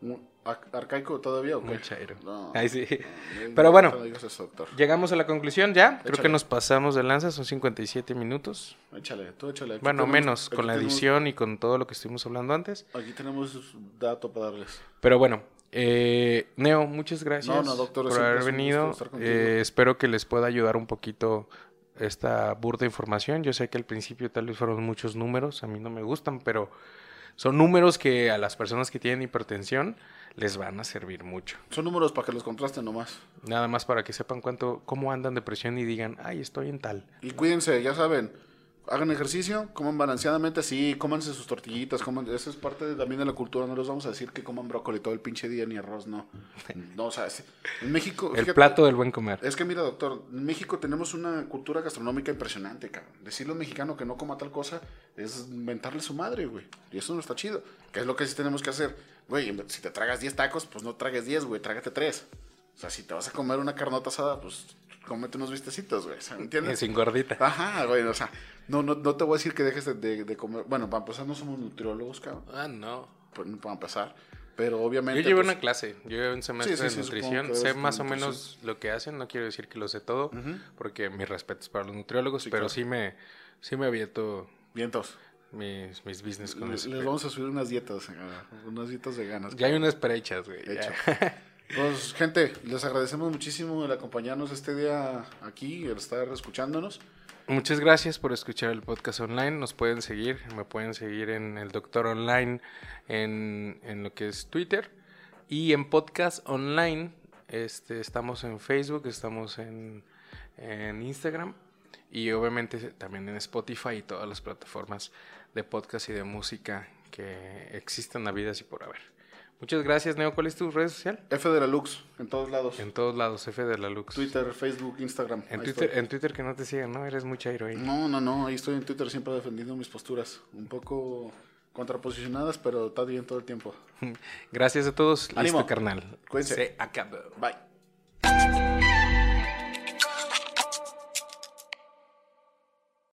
Speaker 2: Mu- ar- ¿Arcaico todavía o qué?
Speaker 1: muy chairo.
Speaker 2: No,
Speaker 1: Ay, sí.
Speaker 2: no,
Speaker 1: Pero
Speaker 2: no,
Speaker 1: bueno.
Speaker 2: eso.
Speaker 1: Llegamos a la conclusión ya. Creo que nos pasamos de lanza, son 57 minutos.
Speaker 2: Échale, tú échale. Aquí
Speaker 1: Bueno,
Speaker 2: tenemos-
Speaker 1: menos con la
Speaker 2: tenemos-
Speaker 1: edición y con todo lo que estuvimos hablando antes.
Speaker 2: Aquí tenemos dato para darles.
Speaker 1: Pero bueno, eh, Neo, muchas gracias
Speaker 2: No, no, doctor,
Speaker 1: por haber venido. Eh, espero que les pueda ayudar un poquito esta burda información. Yo sé que al principio tal vez fueron muchos números, a mí no me gustan, pero son números que a las personas que tienen hipertensión les van a servir mucho.
Speaker 2: Son números para que los contrasten nomás.
Speaker 1: Nada más para que sepan cuánto, cómo andan de presión y digan, ay, estoy en tal.
Speaker 2: Y cuídense, ya saben. Hagan ejercicio, coman balanceadamente, sí, cómanse sus tortillitas, coman, eso es parte de- también de la cultura, no les vamos a decir que coman brócoli todo el pinche día ni arroz, no. No, o sea, es- en México...
Speaker 1: El
Speaker 2: fíjate,
Speaker 1: plato del buen comer.
Speaker 2: Es que mira, doctor, en México tenemos una cultura gastronómica impresionante, cabrón. Decirle a un mexicano que no coma tal cosa es inventarle su madre, güey. Y eso no está chido. ¿Qué es lo que sí tenemos que hacer? Güey, si te tragas 10 tacos, pues no tragues 10, güey, trágate 3. O sea, si te vas a comer una carnota asada, pues cómete unos vistecitos, güey. ¿me ¿Entiendes?
Speaker 1: Sin gordita.
Speaker 2: Ajá, güey, o sea, no, no, no te voy a decir que dejes de, de- de comer. Bueno, para empezar, no somos nutriólogos, cabrón.
Speaker 1: Ah, no.
Speaker 2: Pues, Para empezar. Pero obviamente.
Speaker 1: Yo llevé
Speaker 2: pues,
Speaker 1: una clase, yo llevé un semestre
Speaker 2: Sí, sí,
Speaker 1: de
Speaker 2: sí,
Speaker 1: nutrición, sé más o menos lo que hacen, no quiero decir que lo sé todo,
Speaker 2: Ujú.
Speaker 1: porque mi respeto es para los nutriólogos,
Speaker 2: Sí,
Speaker 1: pero
Speaker 2: claro.
Speaker 1: sí me sí me aviento
Speaker 2: Vientos.
Speaker 1: mis, mis business con
Speaker 2: Les,
Speaker 1: eso.
Speaker 2: les vamos a subir unas dietas, eh, unas dietas veganas.
Speaker 1: Ya hay unas prehechas, güey.
Speaker 2: Hecho. Pues, gente, les agradecemos muchísimo el acompañarnos este día aquí, el estar escuchándonos.
Speaker 1: Muchas gracias por escuchar el podcast online. Nos pueden seguir, me pueden seguir en el Doctor Online, en, en lo que es Twitter. Y en podcast online, este, estamos en Facebook, estamos en, en Instagram. Y obviamente también en Spotify y todas las plataformas de podcast y de música que existen habidas y por haber. Muchas gracias, Neo. ¿Cuál es tu red social?
Speaker 2: F de la Lux, en todos lados.
Speaker 1: En todos lados, F de la Lux.
Speaker 2: Twitter, Facebook, Instagram.
Speaker 1: En Twitter,
Speaker 2: estoy.
Speaker 1: en Twitter que no te sigan, ¿no? Eres muy chairo ahí.
Speaker 2: No, no, no, ahí estoy en Twitter siempre defendiendo mis posturas. Un poco contraposicionadas, pero está bien todo el tiempo.
Speaker 1: Gracias a todos.
Speaker 2: Ánimo.
Speaker 1: Listo, carnal.
Speaker 2: Cuídense.
Speaker 1: Se acabó.
Speaker 2: Bye.